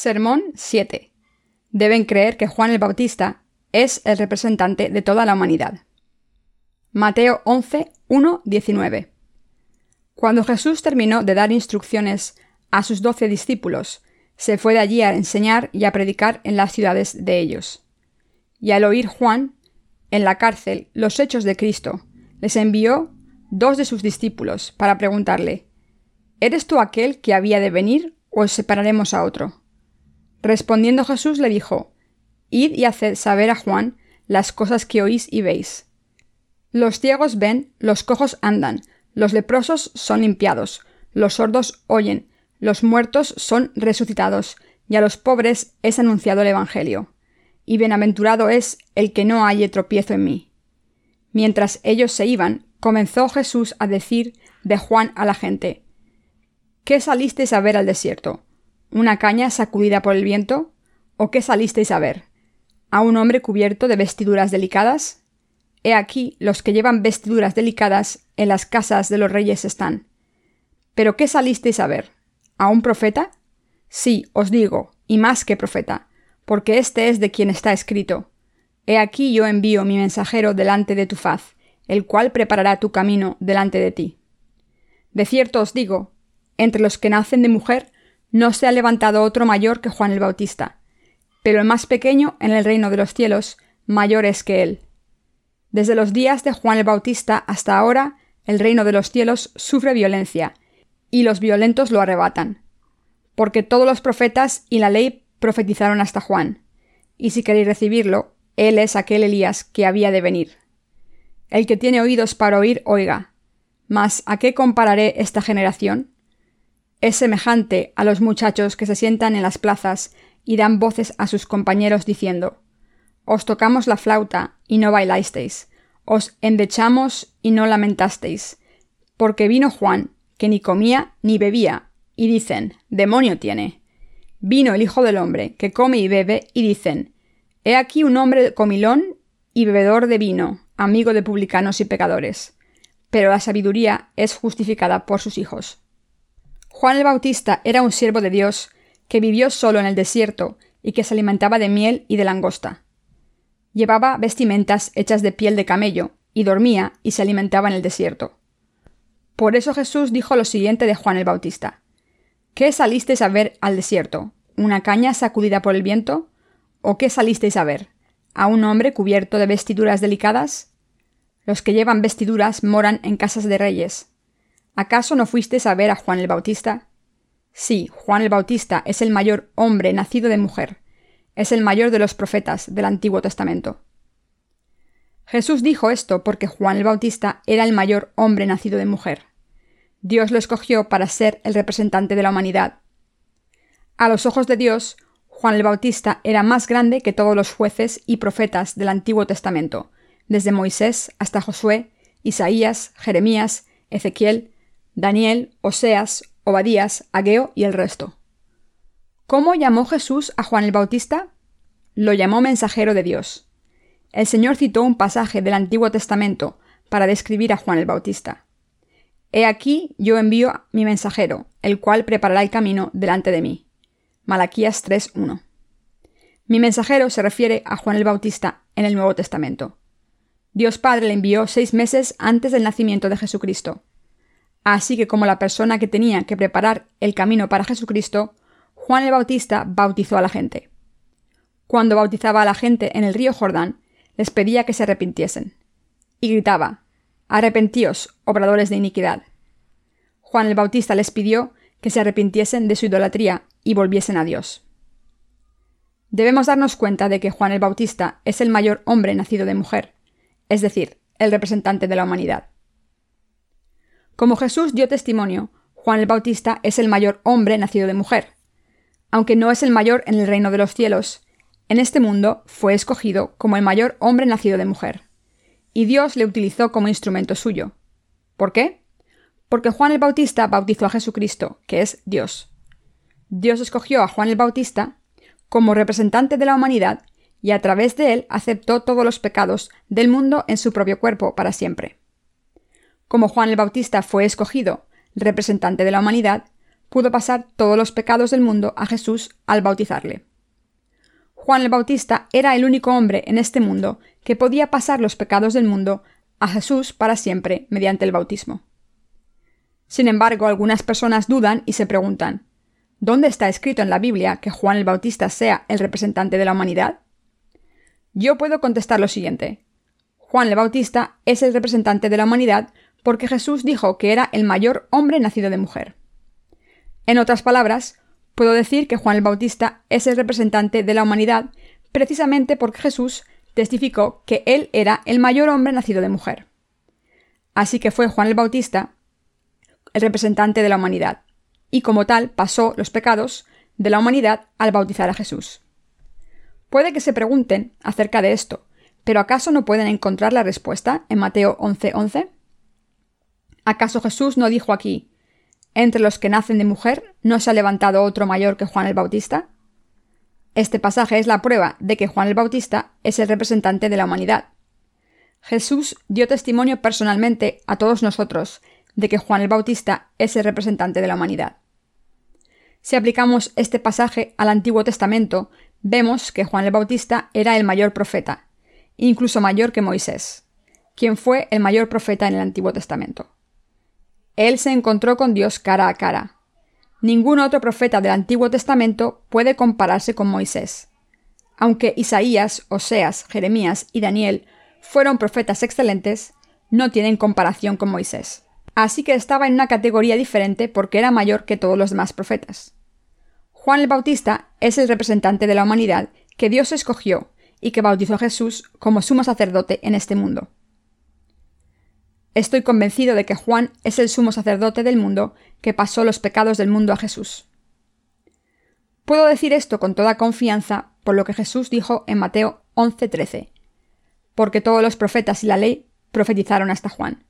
Sermón 7. Deben creer que Juan el Bautista es el representante de toda la humanidad. Mateo 11, 1, 19. Cuando Jesús terminó de dar instrucciones a sus doce discípulos, se fue de allí a enseñar y a predicar en las ciudades de ellos. Y al oír Juan, en la cárcel, los hechos de Cristo, les envió dos de sus discípulos para preguntarle, ¿Eres tú aquel que había de venir o separaremos a otro? Respondiendo Jesús le dijo, Id y haced saber a Juan las cosas que oís y veis. Los ciegos ven, los cojos andan, los leprosos son limpiados, los sordos oyen, los muertos son resucitados, y a los pobres es anunciado el Evangelio. Y bienaventurado es el que no halle tropiezo en mí. Mientras ellos se iban, comenzó Jesús a decir de Juan a la gente, ¿Qué salisteis a ver al desierto? ¿Una caña sacudida por el viento? ¿O qué salisteis a ver? ¿A un hombre cubierto de vestiduras delicadas? He aquí los que llevan vestiduras delicadas en las casas de los reyes están. ¿Pero qué salisteis a ver? ¿A un profeta? Sí, os digo, y más que profeta, porque este es de quien está escrito. He aquí yo envío mi mensajero delante de tu faz, el cual preparará tu camino delante de ti. De cierto os digo, entre los que nacen de mujer, no se ha levantado otro mayor que Juan el Bautista, pero el más pequeño en el reino de los cielos mayor es que él. Desde los días de Juan el Bautista hasta ahora, el reino de los cielos sufre violencia, y los violentos lo arrebatan. Porque todos los profetas y la ley profetizaron hasta Juan, y si queréis recibirlo, él es aquel Elías que había de venir. El que tiene oídos para oír, oiga. Mas, ¿a qué compararé esta generación? Es semejante a los muchachos que se sientan en las plazas y dan voces a sus compañeros diciendo Os tocamos la flauta y no bailasteis, os endechamos y no lamentasteis, porque vino Juan, que ni comía ni bebía, y dicen Demonio tiene. Vino el Hijo del Hombre, que come y bebe, y dicen He aquí un hombre comilón y bebedor de vino, amigo de publicanos y pecadores. Pero la sabiduría es justificada por sus hijos. Juan el Bautista era un siervo de Dios que vivió solo en el desierto y que se alimentaba de miel y de langosta. Llevaba vestimentas hechas de piel de camello y dormía y se alimentaba en el desierto. Por eso Jesús dijo lo siguiente de Juan el Bautista. ¿Qué salisteis a ver al desierto? ¿Una caña sacudida por el viento? ¿O qué salisteis a ver? ¿A un hombre cubierto de vestiduras delicadas? Los que llevan vestiduras moran en casas de reyes. ¿Acaso no fuisteis a ver a Juan el Bautista? Sí, Juan el Bautista es el mayor hombre nacido de mujer, es el mayor de los profetas del Antiguo Testamento. Jesús dijo esto porque Juan el Bautista era el mayor hombre nacido de mujer. Dios lo escogió para ser el representante de la humanidad. A los ojos de Dios, Juan el Bautista era más grande que todos los jueces y profetas del Antiguo Testamento, desde Moisés hasta Josué, Isaías, Jeremías, Ezequiel, Daniel, Oseas, Obadías, Ageo y el resto. ¿Cómo llamó Jesús a Juan el Bautista? Lo llamó mensajero de Dios. El Señor citó un pasaje del Antiguo Testamento para describir a Juan el Bautista. He aquí yo envío mi mensajero, el cual preparará el camino delante de mí. Malaquías 3.1. Mi mensajero se refiere a Juan el Bautista en el Nuevo Testamento. Dios Padre le envió seis meses antes del nacimiento de Jesucristo. Así que como la persona que tenía que preparar el camino para Jesucristo, Juan el Bautista bautizó a la gente. Cuando bautizaba a la gente en el río Jordán, les pedía que se arrepintiesen. Y gritaba, Arrepentíos, obradores de iniquidad. Juan el Bautista les pidió que se arrepintiesen de su idolatría y volviesen a Dios. Debemos darnos cuenta de que Juan el Bautista es el mayor hombre nacido de mujer, es decir, el representante de la humanidad. Como Jesús dio testimonio, Juan el Bautista es el mayor hombre nacido de mujer. Aunque no es el mayor en el reino de los cielos, en este mundo fue escogido como el mayor hombre nacido de mujer. Y Dios le utilizó como instrumento suyo. ¿Por qué? Porque Juan el Bautista bautizó a Jesucristo, que es Dios. Dios escogió a Juan el Bautista como representante de la humanidad y a través de él aceptó todos los pecados del mundo en su propio cuerpo para siempre. Como Juan el Bautista fue escogido representante de la humanidad, pudo pasar todos los pecados del mundo a Jesús al bautizarle. Juan el Bautista era el único hombre en este mundo que podía pasar los pecados del mundo a Jesús para siempre mediante el bautismo. Sin embargo, algunas personas dudan y se preguntan ¿Dónde está escrito en la Biblia que Juan el Bautista sea el representante de la humanidad? Yo puedo contestar lo siguiente. Juan el Bautista es el representante de la humanidad porque Jesús dijo que era el mayor hombre nacido de mujer. En otras palabras, puedo decir que Juan el Bautista es el representante de la humanidad precisamente porque Jesús testificó que él era el mayor hombre nacido de mujer. Así que fue Juan el Bautista el representante de la humanidad, y como tal pasó los pecados de la humanidad al bautizar a Jesús. Puede que se pregunten acerca de esto, pero ¿acaso no pueden encontrar la respuesta en Mateo 11:11? ¿Acaso Jesús no dijo aquí, entre los que nacen de mujer no se ha levantado otro mayor que Juan el Bautista? Este pasaje es la prueba de que Juan el Bautista es el representante de la humanidad. Jesús dio testimonio personalmente a todos nosotros de que Juan el Bautista es el representante de la humanidad. Si aplicamos este pasaje al Antiguo Testamento, vemos que Juan el Bautista era el mayor profeta, incluso mayor que Moisés, quien fue el mayor profeta en el Antiguo Testamento. Él se encontró con Dios cara a cara. Ningún otro profeta del Antiguo Testamento puede compararse con Moisés. Aunque Isaías, Oseas, Jeremías y Daniel fueron profetas excelentes, no tienen comparación con Moisés. Así que estaba en una categoría diferente porque era mayor que todos los demás profetas. Juan el Bautista es el representante de la humanidad que Dios escogió y que bautizó a Jesús como sumo sacerdote en este mundo. Estoy convencido de que Juan es el sumo sacerdote del mundo que pasó los pecados del mundo a Jesús. Puedo decir esto con toda confianza por lo que Jesús dijo en Mateo 11:13, porque todos los profetas y la ley profetizaron hasta Juan.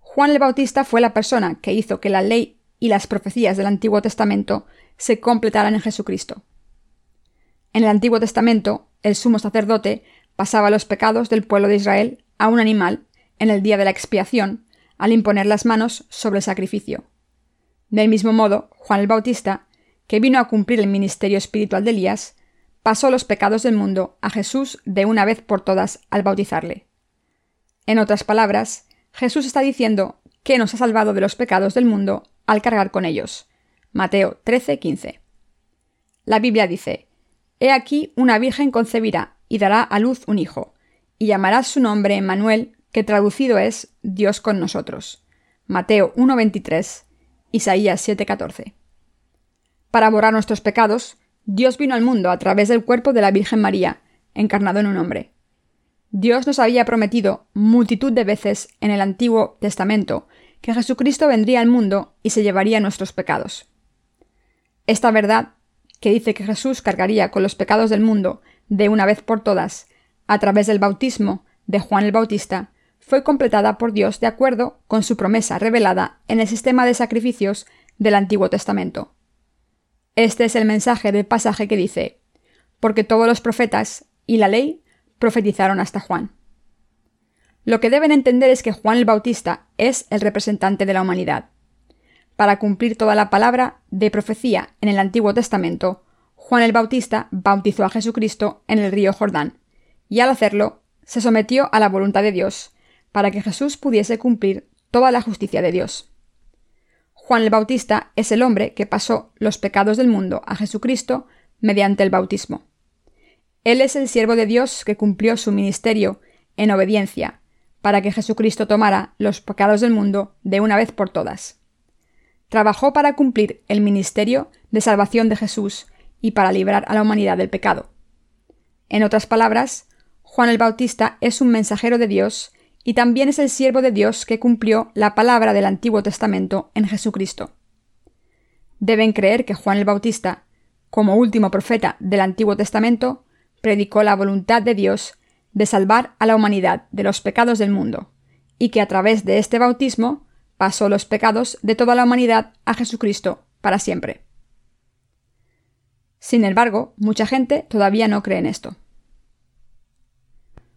Juan el Bautista fue la persona que hizo que la ley y las profecías del Antiguo Testamento se completaran en Jesucristo. En el Antiguo Testamento, el sumo sacerdote pasaba los pecados del pueblo de Israel a un animal en el día de la expiación, al imponer las manos sobre el sacrificio. Del mismo modo, Juan el Bautista, que vino a cumplir el ministerio espiritual de Elías, pasó los pecados del mundo a Jesús de una vez por todas al bautizarle. En otras palabras, Jesús está diciendo que nos ha salvado de los pecados del mundo al cargar con ellos. Mateo 13:15. La Biblia dice, He aquí una virgen concebirá y dará a luz un hijo, y llamarás su nombre Emmanuel, que traducido es Dios con nosotros. Mateo 1.23, Isaías 7.14. Para borrar nuestros pecados, Dios vino al mundo a través del cuerpo de la Virgen María, encarnado en un hombre. Dios nos había prometido multitud de veces en el Antiguo Testamento que Jesucristo vendría al mundo y se llevaría nuestros pecados. Esta verdad, que dice que Jesús cargaría con los pecados del mundo de una vez por todas, a través del bautismo de Juan el Bautista, fue completada por Dios de acuerdo con su promesa revelada en el sistema de sacrificios del Antiguo Testamento. Este es el mensaje del pasaje que dice, porque todos los profetas y la ley profetizaron hasta Juan. Lo que deben entender es que Juan el Bautista es el representante de la humanidad. Para cumplir toda la palabra de profecía en el Antiguo Testamento, Juan el Bautista bautizó a Jesucristo en el río Jordán, y al hacerlo se sometió a la voluntad de Dios, para que Jesús pudiese cumplir toda la justicia de Dios. Juan el Bautista es el hombre que pasó los pecados del mundo a Jesucristo mediante el bautismo. Él es el siervo de Dios que cumplió su ministerio en obediencia, para que Jesucristo tomara los pecados del mundo de una vez por todas. Trabajó para cumplir el ministerio de salvación de Jesús y para librar a la humanidad del pecado. En otras palabras, Juan el Bautista es un mensajero de Dios y también es el siervo de Dios que cumplió la palabra del Antiguo Testamento en Jesucristo. Deben creer que Juan el Bautista, como último profeta del Antiguo Testamento, predicó la voluntad de Dios de salvar a la humanidad de los pecados del mundo, y que a través de este bautismo pasó los pecados de toda la humanidad a Jesucristo para siempre. Sin embargo, mucha gente todavía no cree en esto.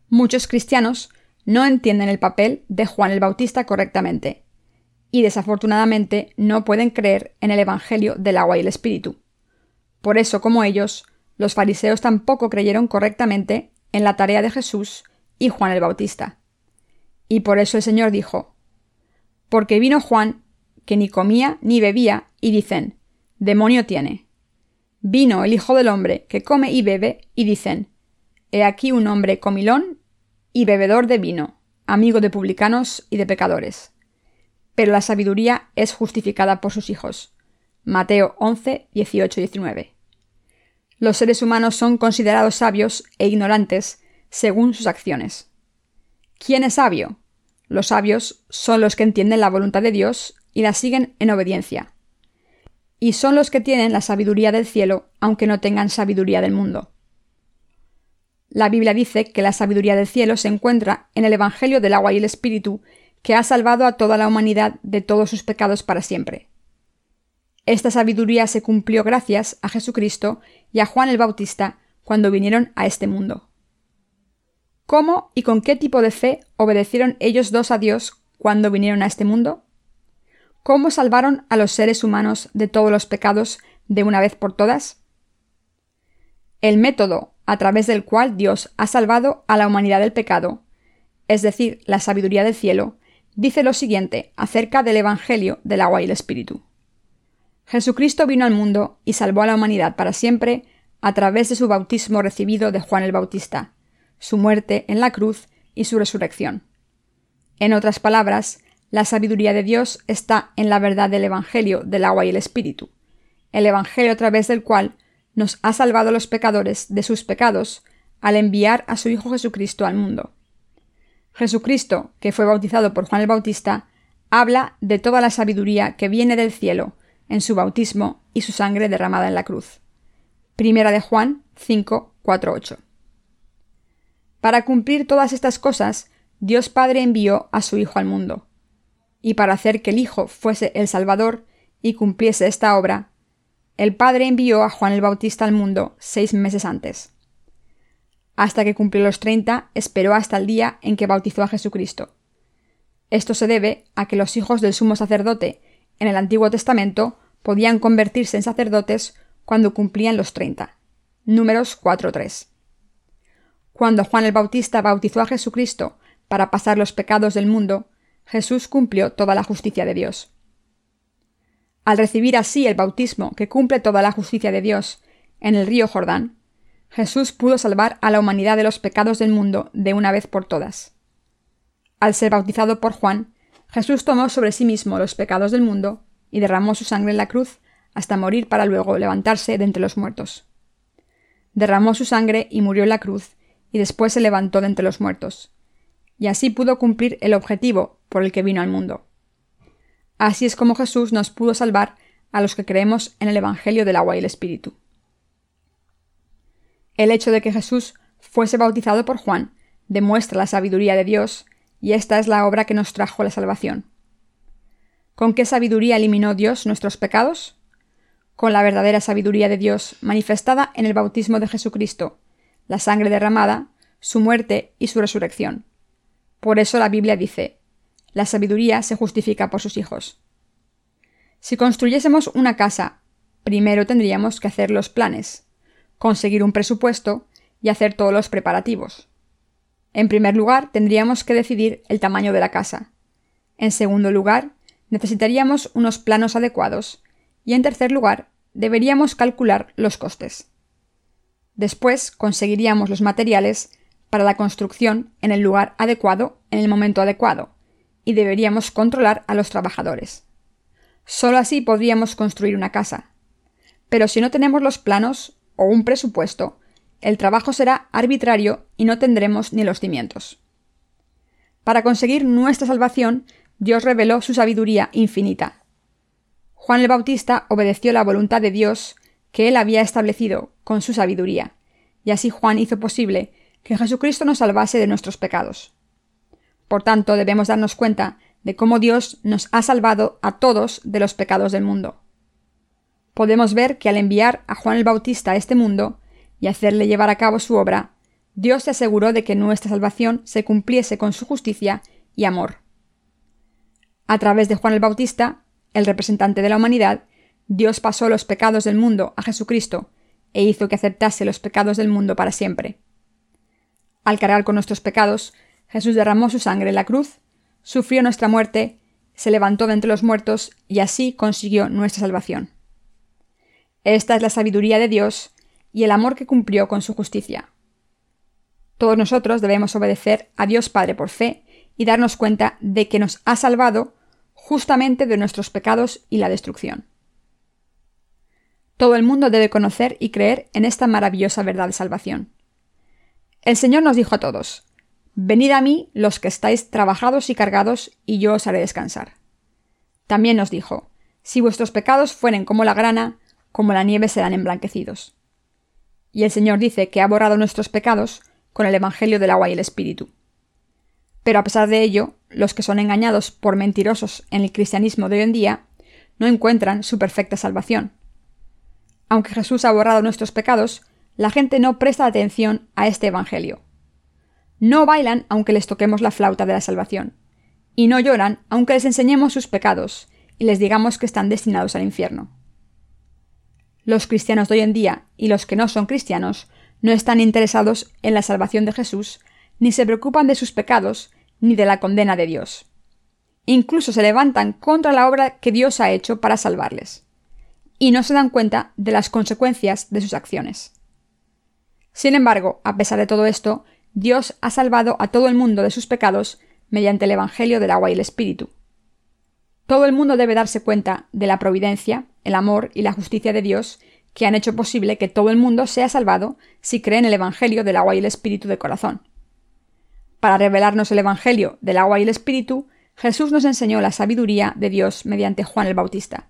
Muchos cristianos no entienden el papel de Juan el Bautista correctamente, y desafortunadamente no pueden creer en el Evangelio del agua y el Espíritu. Por eso, como ellos, los fariseos tampoco creyeron correctamente en la tarea de Jesús y Juan el Bautista. Y por eso el Señor dijo, Porque vino Juan, que ni comía ni bebía, y dicen, Demonio tiene. Vino el Hijo del Hombre, que come y bebe, y dicen, He aquí un hombre comilón y bebedor de vino, amigo de publicanos y de pecadores. Pero la sabiduría es justificada por sus hijos. Mateo 11, 18 19. Los seres humanos son considerados sabios e ignorantes según sus acciones. ¿Quién es sabio? Los sabios son los que entienden la voluntad de Dios y la siguen en obediencia. Y son los que tienen la sabiduría del cielo, aunque no tengan sabiduría del mundo. La Biblia dice que la sabiduría del cielo se encuentra en el Evangelio del agua y el Espíritu, que ha salvado a toda la humanidad de todos sus pecados para siempre. Esta sabiduría se cumplió gracias a Jesucristo y a Juan el Bautista cuando vinieron a este mundo. ¿Cómo y con qué tipo de fe obedecieron ellos dos a Dios cuando vinieron a este mundo? ¿Cómo salvaron a los seres humanos de todos los pecados de una vez por todas? El método a través del cual Dios ha salvado a la humanidad del pecado, es decir, la sabiduría del cielo, dice lo siguiente acerca del Evangelio del agua y el Espíritu. Jesucristo vino al mundo y salvó a la humanidad para siempre a través de su bautismo recibido de Juan el Bautista, su muerte en la cruz y su resurrección. En otras palabras, la sabiduría de Dios está en la verdad del Evangelio del agua y el Espíritu, el Evangelio a través del cual nos ha salvado a los pecadores de sus pecados al enviar a su Hijo Jesucristo al mundo. Jesucristo, que fue bautizado por Juan el Bautista, habla de toda la sabiduría que viene del cielo en su bautismo y su sangre derramada en la cruz. Primera de Juan 5, 4, 8. Para cumplir todas estas cosas, Dios Padre envió a su Hijo al mundo. Y para hacer que el Hijo fuese el Salvador y cumpliese esta obra, el Padre envió a Juan el Bautista al mundo seis meses antes. Hasta que cumplió los treinta, esperó hasta el día en que bautizó a Jesucristo. Esto se debe a que los hijos del sumo sacerdote en el Antiguo Testamento podían convertirse en sacerdotes cuando cumplían los 30. Números 4.3. Cuando Juan el Bautista bautizó a Jesucristo para pasar los pecados del mundo, Jesús cumplió toda la justicia de Dios. Al recibir así el bautismo que cumple toda la justicia de Dios en el río Jordán, Jesús pudo salvar a la humanidad de los pecados del mundo de una vez por todas. Al ser bautizado por Juan, Jesús tomó sobre sí mismo los pecados del mundo y derramó su sangre en la cruz hasta morir para luego levantarse de entre los muertos. Derramó su sangre y murió en la cruz, y después se levantó de entre los muertos. Y así pudo cumplir el objetivo por el que vino al mundo. Así es como Jesús nos pudo salvar a los que creemos en el Evangelio del agua y el Espíritu. El hecho de que Jesús fuese bautizado por Juan demuestra la sabiduría de Dios y esta es la obra que nos trajo la salvación. ¿Con qué sabiduría eliminó Dios nuestros pecados? Con la verdadera sabiduría de Dios manifestada en el bautismo de Jesucristo, la sangre derramada, su muerte y su resurrección. Por eso la Biblia dice, la sabiduría se justifica por sus hijos. Si construyésemos una casa, primero tendríamos que hacer los planes, conseguir un presupuesto y hacer todos los preparativos. En primer lugar, tendríamos que decidir el tamaño de la casa. En segundo lugar, necesitaríamos unos planos adecuados. Y en tercer lugar, deberíamos calcular los costes. Después, conseguiríamos los materiales para la construcción en el lugar adecuado en el momento adecuado, y deberíamos controlar a los trabajadores. Solo así podríamos construir una casa. Pero si no tenemos los planos o un presupuesto, el trabajo será arbitrario y no tendremos ni los cimientos. Para conseguir nuestra salvación, Dios reveló su sabiduría infinita. Juan el Bautista obedeció la voluntad de Dios que él había establecido con su sabiduría, y así Juan hizo posible que Jesucristo nos salvase de nuestros pecados. Por tanto, debemos darnos cuenta de cómo Dios nos ha salvado a todos de los pecados del mundo. Podemos ver que al enviar a Juan el Bautista a este mundo, y hacerle llevar a cabo su obra, Dios se aseguró de que nuestra salvación se cumpliese con su justicia y amor. A través de Juan el Bautista, el representante de la humanidad, Dios pasó los pecados del mundo a Jesucristo e hizo que aceptase los pecados del mundo para siempre. Al cargar con nuestros pecados, Jesús derramó su sangre en la cruz, sufrió nuestra muerte, se levantó de entre los muertos y así consiguió nuestra salvación. Esta es la sabiduría de Dios y el amor que cumplió con su justicia. Todos nosotros debemos obedecer a Dios Padre por fe y darnos cuenta de que nos ha salvado justamente de nuestros pecados y la destrucción. Todo el mundo debe conocer y creer en esta maravillosa verdad de salvación. El Señor nos dijo a todos, Venid a mí los que estáis trabajados y cargados, y yo os haré descansar. También nos dijo, Si vuestros pecados fueren como la grana, como la nieve serán emblanquecidos. Y el Señor dice que ha borrado nuestros pecados con el Evangelio del agua y el Espíritu. Pero a pesar de ello, los que son engañados por mentirosos en el cristianismo de hoy en día no encuentran su perfecta salvación. Aunque Jesús ha borrado nuestros pecados, la gente no presta atención a este Evangelio. No bailan aunque les toquemos la flauta de la salvación. Y no lloran aunque les enseñemos sus pecados y les digamos que están destinados al infierno. Los cristianos de hoy en día y los que no son cristianos no están interesados en la salvación de Jesús, ni se preocupan de sus pecados, ni de la condena de Dios. Incluso se levantan contra la obra que Dios ha hecho para salvarles. Y no se dan cuenta de las consecuencias de sus acciones. Sin embargo, a pesar de todo esto, Dios ha salvado a todo el mundo de sus pecados mediante el Evangelio del agua y el Espíritu. Todo el mundo debe darse cuenta de la providencia, el amor y la justicia de Dios que han hecho posible que todo el mundo sea salvado si cree en el Evangelio del agua y el Espíritu de corazón. Para revelarnos el Evangelio del agua y el Espíritu, Jesús nos enseñó la sabiduría de Dios mediante Juan el Bautista.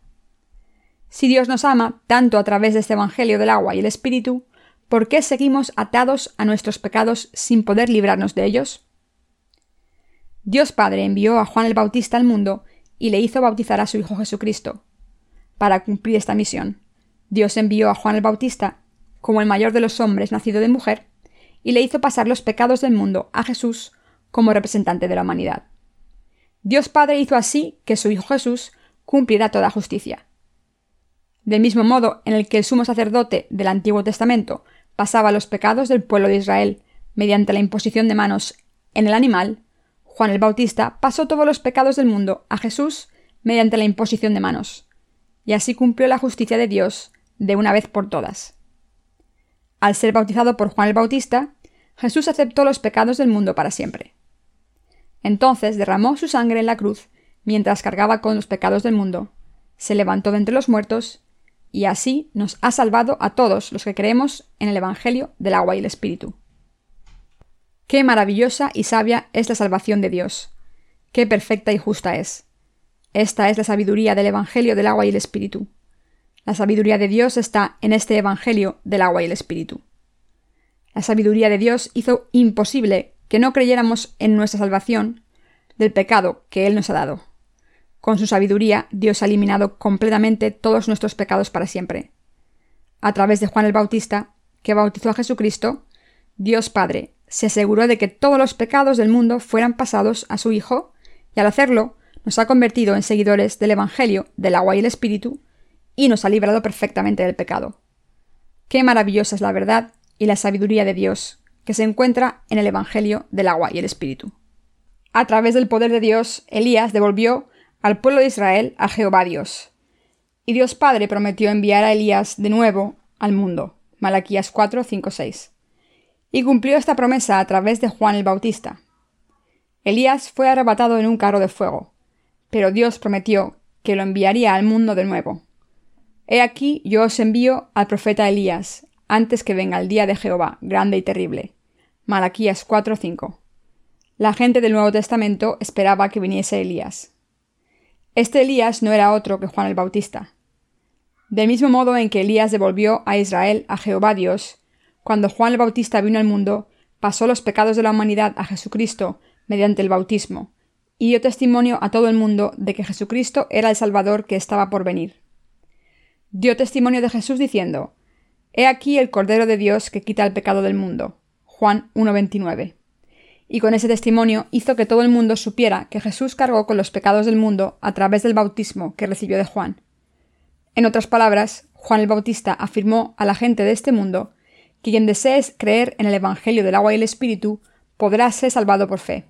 Si Dios nos ama tanto a través de este Evangelio del agua y el Espíritu, ¿por qué seguimos atados a nuestros pecados sin poder librarnos de ellos? Dios Padre envió a Juan el Bautista al mundo y le hizo bautizar a su Hijo Jesucristo. Para cumplir esta misión, Dios envió a Juan el Bautista como el mayor de los hombres nacido de mujer y le hizo pasar los pecados del mundo a Jesús como representante de la humanidad. Dios Padre hizo así que su Hijo Jesús cumpliera toda justicia. Del mismo modo en el que el sumo sacerdote del Antiguo Testamento pasaba los pecados del pueblo de Israel mediante la imposición de manos en el animal, Juan el Bautista pasó todos los pecados del mundo a Jesús mediante la imposición de manos, y así cumplió la justicia de Dios de una vez por todas. Al ser bautizado por Juan el Bautista, Jesús aceptó los pecados del mundo para siempre. Entonces derramó su sangre en la cruz mientras cargaba con los pecados del mundo, se levantó de entre los muertos y así nos ha salvado a todos los que creemos en el Evangelio del agua y el Espíritu. Qué maravillosa y sabia es la salvación de Dios. Qué perfecta y justa es. Esta es la sabiduría del Evangelio del agua y el Espíritu. La sabiduría de Dios está en este Evangelio del agua y el Espíritu. La sabiduría de Dios hizo imposible que no creyéramos en nuestra salvación del pecado que Él nos ha dado. Con su sabiduría, Dios ha eliminado completamente todos nuestros pecados para siempre. A través de Juan el Bautista, que bautizó a Jesucristo, Dios Padre se aseguró de que todos los pecados del mundo fueran pasados a su Hijo, y al hacerlo, nos ha convertido en seguidores del Evangelio del agua y el Espíritu, y nos ha librado perfectamente del pecado. Qué maravillosa es la verdad y la sabiduría de Dios, que se encuentra en el Evangelio del agua y el Espíritu. A través del poder de Dios, Elías devolvió al pueblo de Israel a Jehová Dios. Y Dios Padre prometió enviar a Elías de nuevo al mundo. Malaquías 4, 5, 6. Y cumplió esta promesa a través de Juan el Bautista. Elías fue arrebatado en un carro de fuego, pero Dios prometió que lo enviaría al mundo de nuevo. He aquí yo os envío al profeta Elías, antes que venga el día de Jehová, grande y terrible. Malaquías 4:5. La gente del Nuevo Testamento esperaba que viniese Elías. Este Elías no era otro que Juan el Bautista. Del mismo modo en que Elías devolvió a Israel a Jehová Dios, cuando Juan el Bautista vino al mundo, pasó los pecados de la humanidad a Jesucristo mediante el bautismo, y dio testimonio a todo el mundo de que Jesucristo era el Salvador que estaba por venir. Dio testimonio de Jesús diciendo, He aquí el Cordero de Dios que quita el pecado del mundo. Juan 1.29. y con ese testimonio hizo que todo el mundo supiera que Jesús cargó con los pecados del mundo a través del bautismo que recibió de Juan. En otras palabras, Juan el Bautista afirmó a la gente de este mundo que quien desee creer en el Evangelio del agua y el Espíritu podrá ser salvado por fe.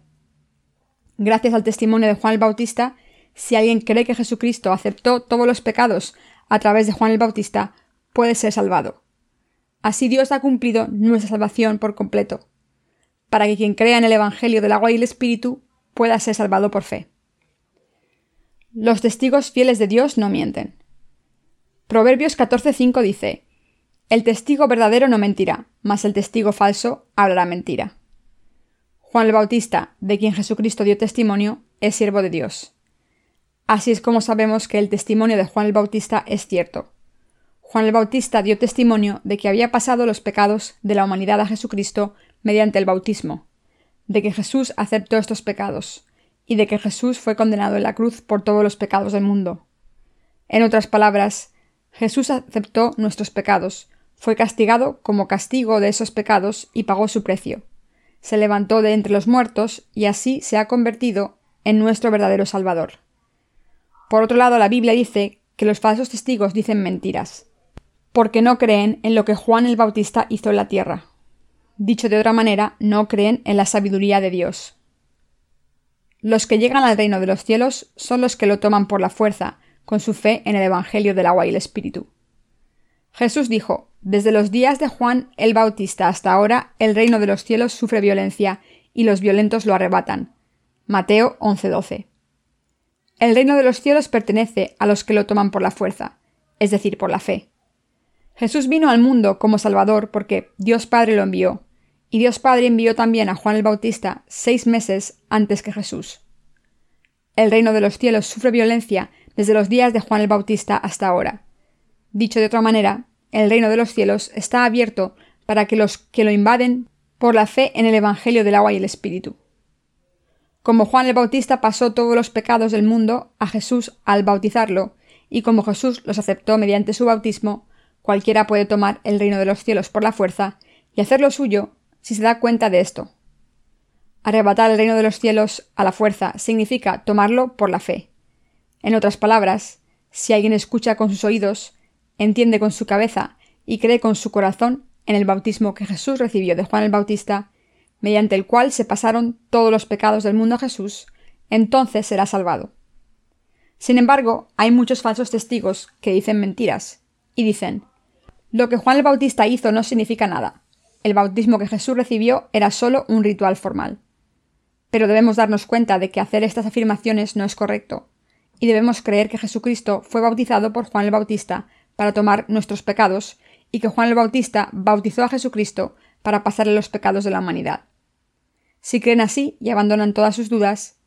Gracias al testimonio de Juan el Bautista, si alguien cree que Jesucristo aceptó todos los pecados a través de Juan el Bautista, puede ser salvado. Así Dios ha cumplido nuestra salvación por completo para que quien crea en el Evangelio del agua y el Espíritu pueda ser salvado por fe. Los testigos fieles de Dios no mienten. Proverbios 14:5 dice, El testigo verdadero no mentirá, mas el testigo falso hablará mentira. Juan el Bautista, de quien Jesucristo dio testimonio, es siervo de Dios. Así es como sabemos que el testimonio de Juan el Bautista es cierto. Juan el Bautista dio testimonio de que había pasado los pecados de la humanidad a Jesucristo mediante el bautismo, de que Jesús aceptó estos pecados, y de que Jesús fue condenado en la cruz por todos los pecados del mundo. En otras palabras, Jesús aceptó nuestros pecados, fue castigado como castigo de esos pecados y pagó su precio. Se levantó de entre los muertos y así se ha convertido en nuestro verdadero Salvador. Por otro lado, la Biblia dice que los falsos testigos dicen mentiras, porque no creen en lo que Juan el Bautista hizo en la tierra. Dicho de otra manera, no creen en la sabiduría de Dios. Los que llegan al reino de los cielos son los que lo toman por la fuerza, con su fe en el Evangelio del agua y el Espíritu. Jesús dijo, Desde los días de Juan el Bautista hasta ahora, el reino de los cielos sufre violencia, y los violentos lo arrebatan. Mateo 11:12. El reino de los cielos pertenece a los que lo toman por la fuerza, es decir, por la fe. Jesús vino al mundo como Salvador porque Dios Padre lo envió, y Dios Padre envió también a Juan el Bautista seis meses antes que Jesús. El reino de los cielos sufre violencia desde los días de Juan el Bautista hasta ahora. Dicho de otra manera, el reino de los cielos está abierto para que los que lo invaden por la fe en el Evangelio del agua y el Espíritu. Como Juan el Bautista pasó todos los pecados del mundo a Jesús al bautizarlo, y como Jesús los aceptó mediante su bautismo, cualquiera puede tomar el reino de los cielos por la fuerza y hacerlo suyo si se da cuenta de esto. Arrebatar el reino de los cielos a la fuerza significa tomarlo por la fe. En otras palabras, si alguien escucha con sus oídos, entiende con su cabeza y cree con su corazón en el bautismo que Jesús recibió de Juan el Bautista, mediante el cual se pasaron todos los pecados del mundo a Jesús, entonces será salvado. Sin embargo, hay muchos falsos testigos que dicen mentiras, y dicen Lo que Juan el Bautista hizo no significa nada el bautismo que Jesús recibió era solo un ritual formal. Pero debemos darnos cuenta de que hacer estas afirmaciones no es correcto, y debemos creer que Jesucristo fue bautizado por Juan el Bautista para tomar nuestros pecados, y que Juan el Bautista bautizó a Jesucristo para pasarle los pecados de la humanidad. Si creen así y abandonan todas sus dudas,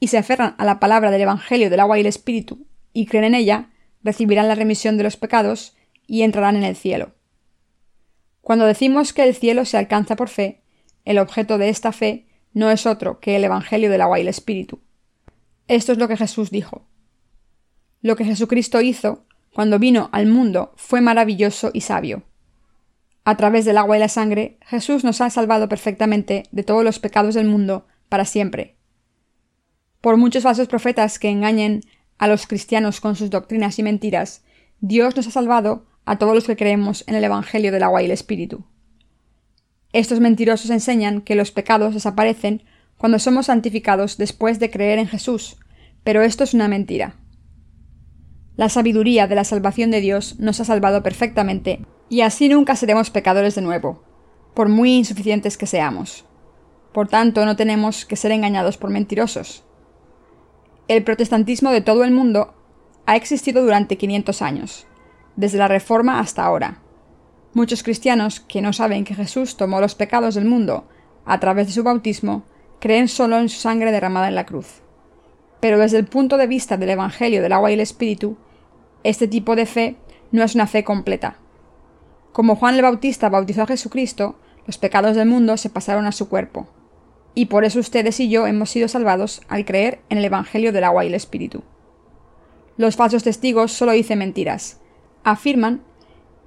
y se aferran a la palabra del Evangelio del agua y el Espíritu, y creen en ella, recibirán la remisión de los pecados y entrarán en el cielo. Cuando decimos que el cielo se alcanza por fe, el objeto de esta fe no es otro que el Evangelio del agua y el Espíritu. Esto es lo que Jesús dijo. Lo que Jesucristo hizo cuando vino al mundo fue maravilloso y sabio. A través del agua y la sangre, Jesús nos ha salvado perfectamente de todos los pecados del mundo para siempre. Por muchos falsos profetas que engañen a los cristianos con sus doctrinas y mentiras, Dios nos ha salvado a todos los que creemos en el Evangelio del agua y el Espíritu. Estos mentirosos enseñan que los pecados desaparecen cuando somos santificados después de creer en Jesús, pero esto es una mentira. La sabiduría de la salvación de Dios nos ha salvado perfectamente, y así nunca seremos pecadores de nuevo, por muy insuficientes que seamos. Por tanto, no tenemos que ser engañados por mentirosos. El protestantismo de todo el mundo ha existido durante 500 años desde la Reforma hasta ahora. Muchos cristianos que no saben que Jesús tomó los pecados del mundo a través de su bautismo, creen solo en su sangre derramada en la cruz. Pero desde el punto de vista del Evangelio del agua y el Espíritu, este tipo de fe no es una fe completa. Como Juan el Bautista bautizó a Jesucristo, los pecados del mundo se pasaron a su cuerpo. Y por eso ustedes y yo hemos sido salvados al creer en el Evangelio del agua y el Espíritu. Los falsos testigos solo dicen mentiras, afirman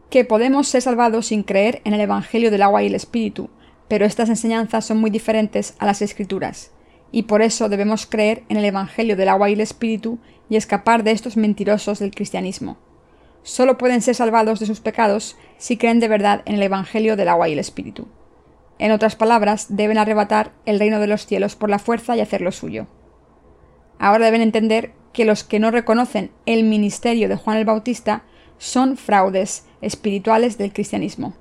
que podemos ser salvados sin creer en el Evangelio del agua y el Espíritu, pero estas enseñanzas son muy diferentes a las escrituras, y por eso debemos creer en el Evangelio del agua y el Espíritu y escapar de estos mentirosos del cristianismo. Solo pueden ser salvados de sus pecados si creen de verdad en el Evangelio del agua y el Espíritu. En otras palabras, deben arrebatar el reino de los cielos por la fuerza y hacerlo suyo. Ahora deben entender que los que no reconocen el ministerio de Juan el Bautista son fraudes espirituales del cristianismo.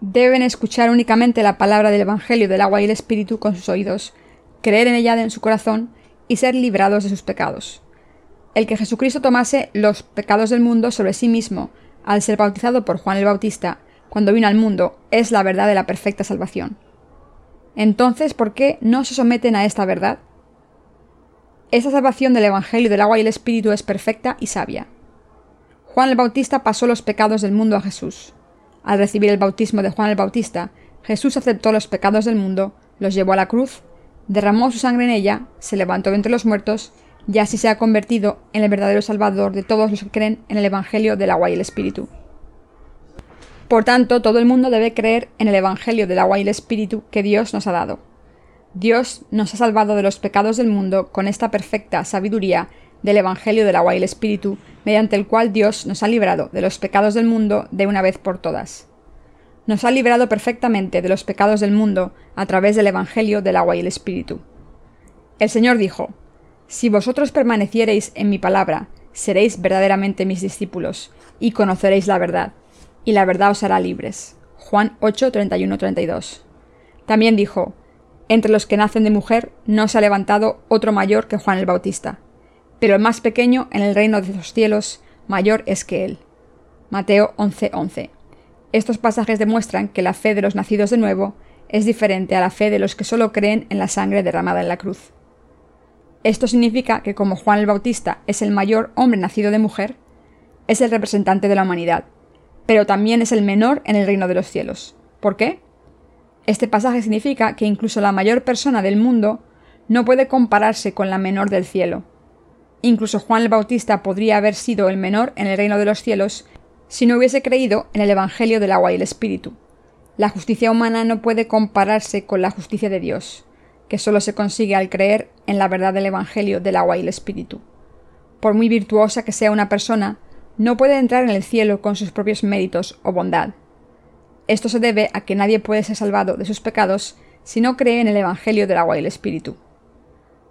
Deben escuchar únicamente la palabra del Evangelio del agua y el Espíritu con sus oídos, creer en ella en su corazón y ser librados de sus pecados. El que Jesucristo tomase los pecados del mundo sobre sí mismo al ser bautizado por Juan el Bautista cuando vino al mundo es la verdad de la perfecta salvación. Entonces, ¿por qué no se someten a esta verdad? Esta salvación del Evangelio del agua y el Espíritu es perfecta y sabia. Juan el Bautista pasó los pecados del mundo a Jesús. Al recibir el bautismo de Juan el Bautista, Jesús aceptó los pecados del mundo, los llevó a la cruz, derramó su sangre en ella, se levantó de entre los muertos, y así se ha convertido en el verdadero Salvador de todos los que creen en el Evangelio del agua y el Espíritu. Por tanto, todo el mundo debe creer en el Evangelio del agua y el Espíritu que Dios nos ha dado. Dios nos ha salvado de los pecados del mundo con esta perfecta sabiduría del Evangelio del agua y el Espíritu, mediante el cual Dios nos ha librado de los pecados del mundo de una vez por todas. Nos ha librado perfectamente de los pecados del mundo a través del Evangelio del agua y el Espíritu. El Señor dijo, Si vosotros permaneciereis en mi palabra, seréis verdaderamente mis discípulos, y conoceréis la verdad, y la verdad os hará libres. Juan 8, 31, 32. También dijo, entre los que nacen de mujer no se ha levantado otro mayor que Juan el Bautista, pero el más pequeño en el reino de los cielos mayor es que él. Mateo 11:11. Estos pasajes demuestran que la fe de los nacidos de nuevo es diferente a la fe de los que solo creen en la sangre derramada en la cruz. Esto significa que como Juan el Bautista es el mayor hombre nacido de mujer, es el representante de la humanidad, pero también es el menor en el reino de los cielos. ¿Por qué? Este pasaje significa que incluso la mayor persona del mundo no puede compararse con la menor del cielo. Incluso Juan el Bautista podría haber sido el menor en el reino de los cielos si no hubiese creído en el Evangelio del agua y el Espíritu. La justicia humana no puede compararse con la justicia de Dios, que solo se consigue al creer en la verdad del Evangelio del agua y el Espíritu. Por muy virtuosa que sea una persona, no puede entrar en el cielo con sus propios méritos o bondad. Esto se debe a que nadie puede ser salvado de sus pecados si no cree en el Evangelio del agua y el Espíritu.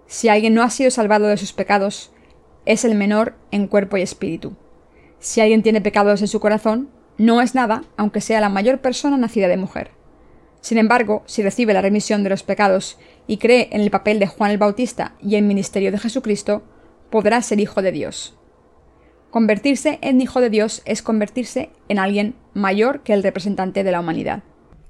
Si alguien no ha sido salvado de sus pecados, es el menor en cuerpo y espíritu. Si alguien tiene pecados en su corazón, no es nada, aunque sea la mayor persona nacida de mujer. Sin embargo, si recibe la remisión de los pecados y cree en el papel de Juan el Bautista y el ministerio de Jesucristo, podrá ser hijo de Dios. Convertirse en hijo de Dios es convertirse en alguien mayor que el representante de la humanidad.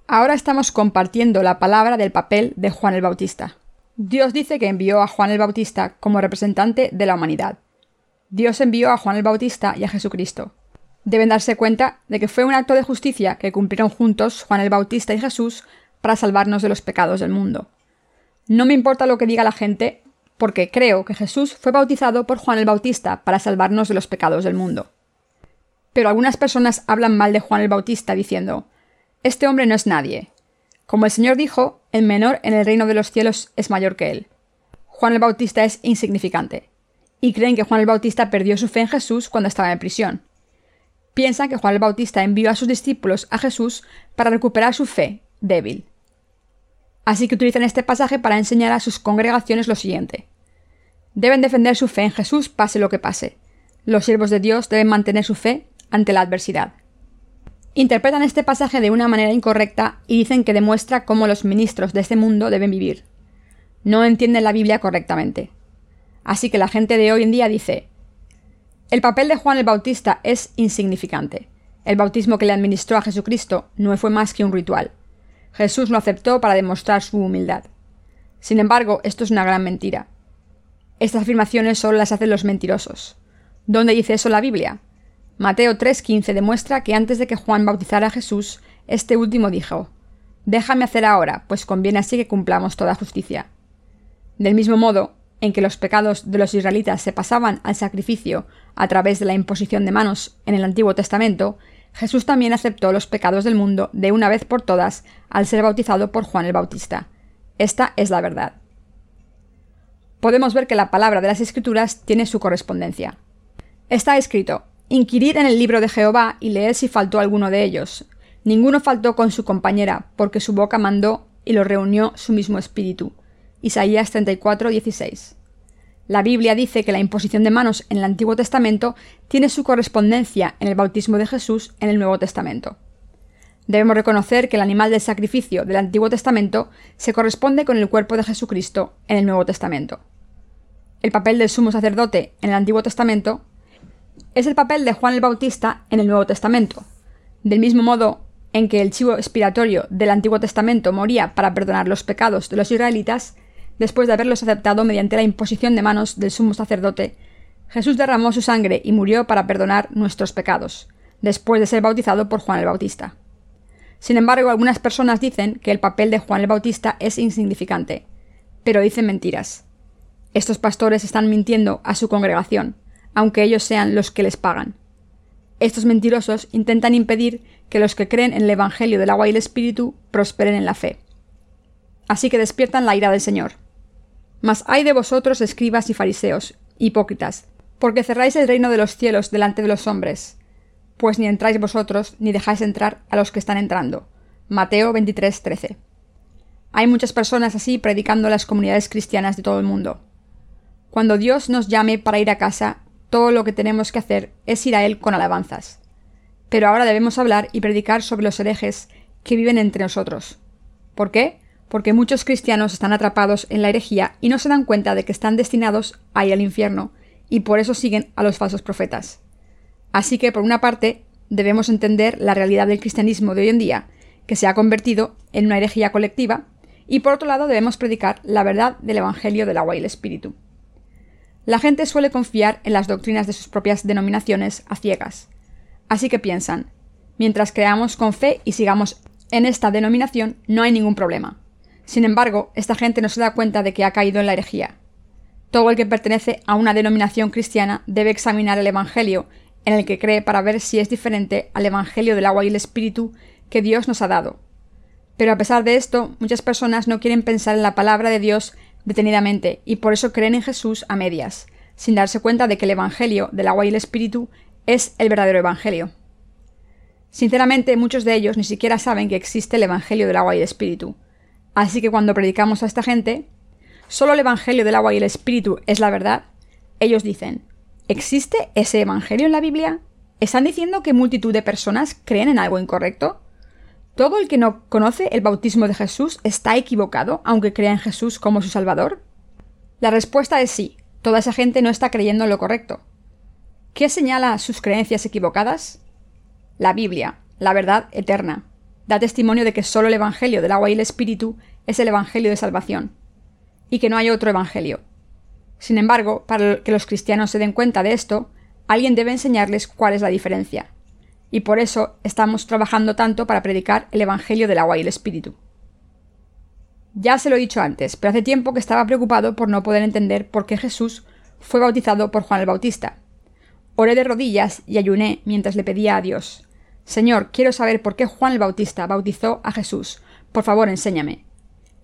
Ahora estamos compartiendo la palabra del papel de Juan el Bautista. Dios dice que envió a Juan el Bautista como representante de la humanidad. Dios envió a Juan el Bautista y a Jesucristo. Deben darse cuenta de que fue un acto de justicia que cumplieron juntos Juan el Bautista y Jesús para salvarnos de los pecados del mundo. No me importa lo que diga la gente, porque creo que Jesús fue bautizado por Juan el Bautista para salvarnos de los pecados del mundo. Pero algunas personas hablan mal de Juan el Bautista diciendo, Este hombre no es nadie. Como el Señor dijo, el menor en el reino de los cielos es mayor que él. Juan el Bautista es insignificante. Y creen que Juan el Bautista perdió su fe en Jesús cuando estaba en prisión. Piensan que Juan el Bautista envió a sus discípulos a Jesús para recuperar su fe débil. Así que utilizan este pasaje para enseñar a sus congregaciones lo siguiente. Deben defender su fe en Jesús pase lo que pase. Los siervos de Dios deben mantener su fe ante la adversidad. Interpretan este pasaje de una manera incorrecta y dicen que demuestra cómo los ministros de este mundo deben vivir. No entienden la Biblia correctamente. Así que la gente de hoy en día dice, el papel de Juan el Bautista es insignificante. El bautismo que le administró a Jesucristo no fue más que un ritual. Jesús lo aceptó para demostrar su humildad. Sin embargo, esto es una gran mentira. Estas afirmaciones solo las hacen los mentirosos. ¿Dónde dice eso la Biblia? Mateo 3:15 demuestra que antes de que Juan bautizara a Jesús, este último dijo, Déjame hacer ahora, pues conviene así que cumplamos toda justicia. Del mismo modo, en que los pecados de los israelitas se pasaban al sacrificio a través de la imposición de manos en el Antiguo Testamento, Jesús también aceptó los pecados del mundo de una vez por todas al ser bautizado por Juan el Bautista. Esta es la verdad. Podemos ver que la palabra de las Escrituras tiene su correspondencia. Está escrito, Inquirid en el libro de Jehová y leed si faltó alguno de ellos. Ninguno faltó con su compañera, porque su boca mandó y lo reunió su mismo espíritu. Isaías 34, 16. La Biblia dice que la imposición de manos en el Antiguo Testamento tiene su correspondencia en el bautismo de Jesús en el Nuevo Testamento. Debemos reconocer que el animal del sacrificio del Antiguo Testamento se corresponde con el cuerpo de Jesucristo en el Nuevo Testamento. El papel del sumo sacerdote en el Antiguo Testamento es el papel de Juan el Bautista en el Nuevo Testamento. Del mismo modo en que el chivo expiratorio del Antiguo Testamento moría para perdonar los pecados de los israelitas, después de haberlos aceptado mediante la imposición de manos del sumo sacerdote, Jesús derramó su sangre y murió para perdonar nuestros pecados, después de ser bautizado por Juan el Bautista. Sin embargo, algunas personas dicen que el papel de Juan el Bautista es insignificante, pero dicen mentiras. Estos pastores están mintiendo a su congregación, aunque ellos sean los que les pagan. Estos mentirosos intentan impedir que los que creen en el Evangelio del agua y el Espíritu prosperen en la fe. Así que despiertan la ira del Señor. Mas hay de vosotros, escribas y fariseos, hipócritas, porque cerráis el reino de los cielos delante de los hombres, pues ni entráis vosotros, ni dejáis entrar a los que están entrando. Mateo 23, 13. Hay muchas personas así predicando las comunidades cristianas de todo el mundo. Cuando Dios nos llame para ir a casa, todo lo que tenemos que hacer es ir a Él con alabanzas. Pero ahora debemos hablar y predicar sobre los herejes que viven entre nosotros. ¿Por qué? porque muchos cristianos están atrapados en la herejía y no se dan cuenta de que están destinados a ir al infierno, y por eso siguen a los falsos profetas. Así que, por una parte, debemos entender la realidad del cristianismo de hoy en día, que se ha convertido en una herejía colectiva, y por otro lado debemos predicar la verdad del Evangelio del agua y el Espíritu. La gente suele confiar en las doctrinas de sus propias denominaciones a ciegas. Así que piensan, mientras creamos con fe y sigamos en esta denominación, no hay ningún problema. Sin embargo, esta gente no se da cuenta de que ha caído en la herejía. Todo el que pertenece a una denominación cristiana debe examinar el Evangelio en el que cree para ver si es diferente al Evangelio del agua y el Espíritu que Dios nos ha dado. Pero a pesar de esto, muchas personas no quieren pensar en la palabra de Dios detenidamente y por eso creen en Jesús a medias, sin darse cuenta de que el Evangelio del agua y el Espíritu es el verdadero Evangelio. Sinceramente, muchos de ellos ni siquiera saben que existe el Evangelio del agua y el Espíritu, Así que cuando predicamos a esta gente, solo el Evangelio del agua y el Espíritu es la verdad, ellos dicen, ¿existe ese Evangelio en la Biblia? ¿Están diciendo que multitud de personas creen en algo incorrecto? ¿Todo el que no conoce el bautismo de Jesús está equivocado aunque crea en Jesús como su Salvador? La respuesta es sí, toda esa gente no está creyendo en lo correcto. ¿Qué señala sus creencias equivocadas? La Biblia, la verdad eterna da testimonio de que solo el Evangelio del agua y el Espíritu es el Evangelio de salvación, y que no hay otro Evangelio. Sin embargo, para que los cristianos se den cuenta de esto, alguien debe enseñarles cuál es la diferencia. Y por eso estamos trabajando tanto para predicar el Evangelio del agua y el Espíritu. Ya se lo he dicho antes, pero hace tiempo que estaba preocupado por no poder entender por qué Jesús fue bautizado por Juan el Bautista. Oré de rodillas y ayuné mientras le pedía a Dios, Señor, quiero saber por qué Juan el Bautista bautizó a Jesús. Por favor, enséñame.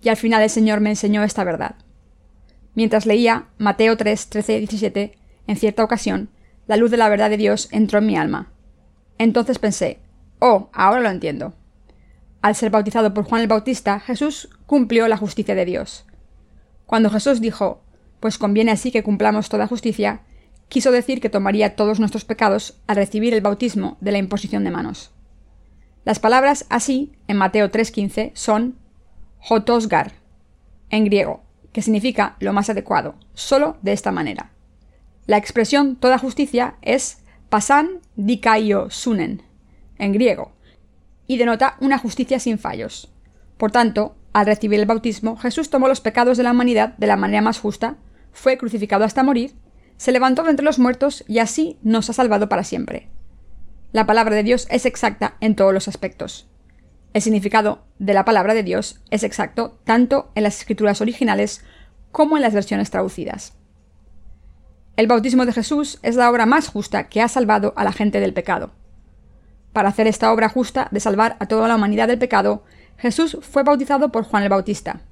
Y al final el Señor me enseñó esta verdad. Mientras leía Mateo 3, 13 17, en cierta ocasión, la luz de la verdad de Dios entró en mi alma. Entonces pensé, oh, ahora lo entiendo. Al ser bautizado por Juan el Bautista, Jesús cumplió la justicia de Dios. Cuando Jesús dijo, pues conviene así que cumplamos toda justicia, quiso decir que tomaría todos nuestros pecados al recibir el bautismo de la imposición de manos. Las palabras así, en Mateo 3.15, son hotosgar, en griego, que significa lo más adecuado, solo de esta manera. La expresión toda justicia es pasan dikaio sunen, en griego, y denota una justicia sin fallos. Por tanto, al recibir el bautismo, Jesús tomó los pecados de la humanidad de la manera más justa, fue crucificado hasta morir se levantó de entre los muertos y así nos ha salvado para siempre. La palabra de Dios es exacta en todos los aspectos. El significado de la palabra de Dios es exacto tanto en las escrituras originales como en las versiones traducidas. El bautismo de Jesús es la obra más justa que ha salvado a la gente del pecado. Para hacer esta obra justa de salvar a toda la humanidad del pecado, Jesús fue bautizado por Juan el Bautista.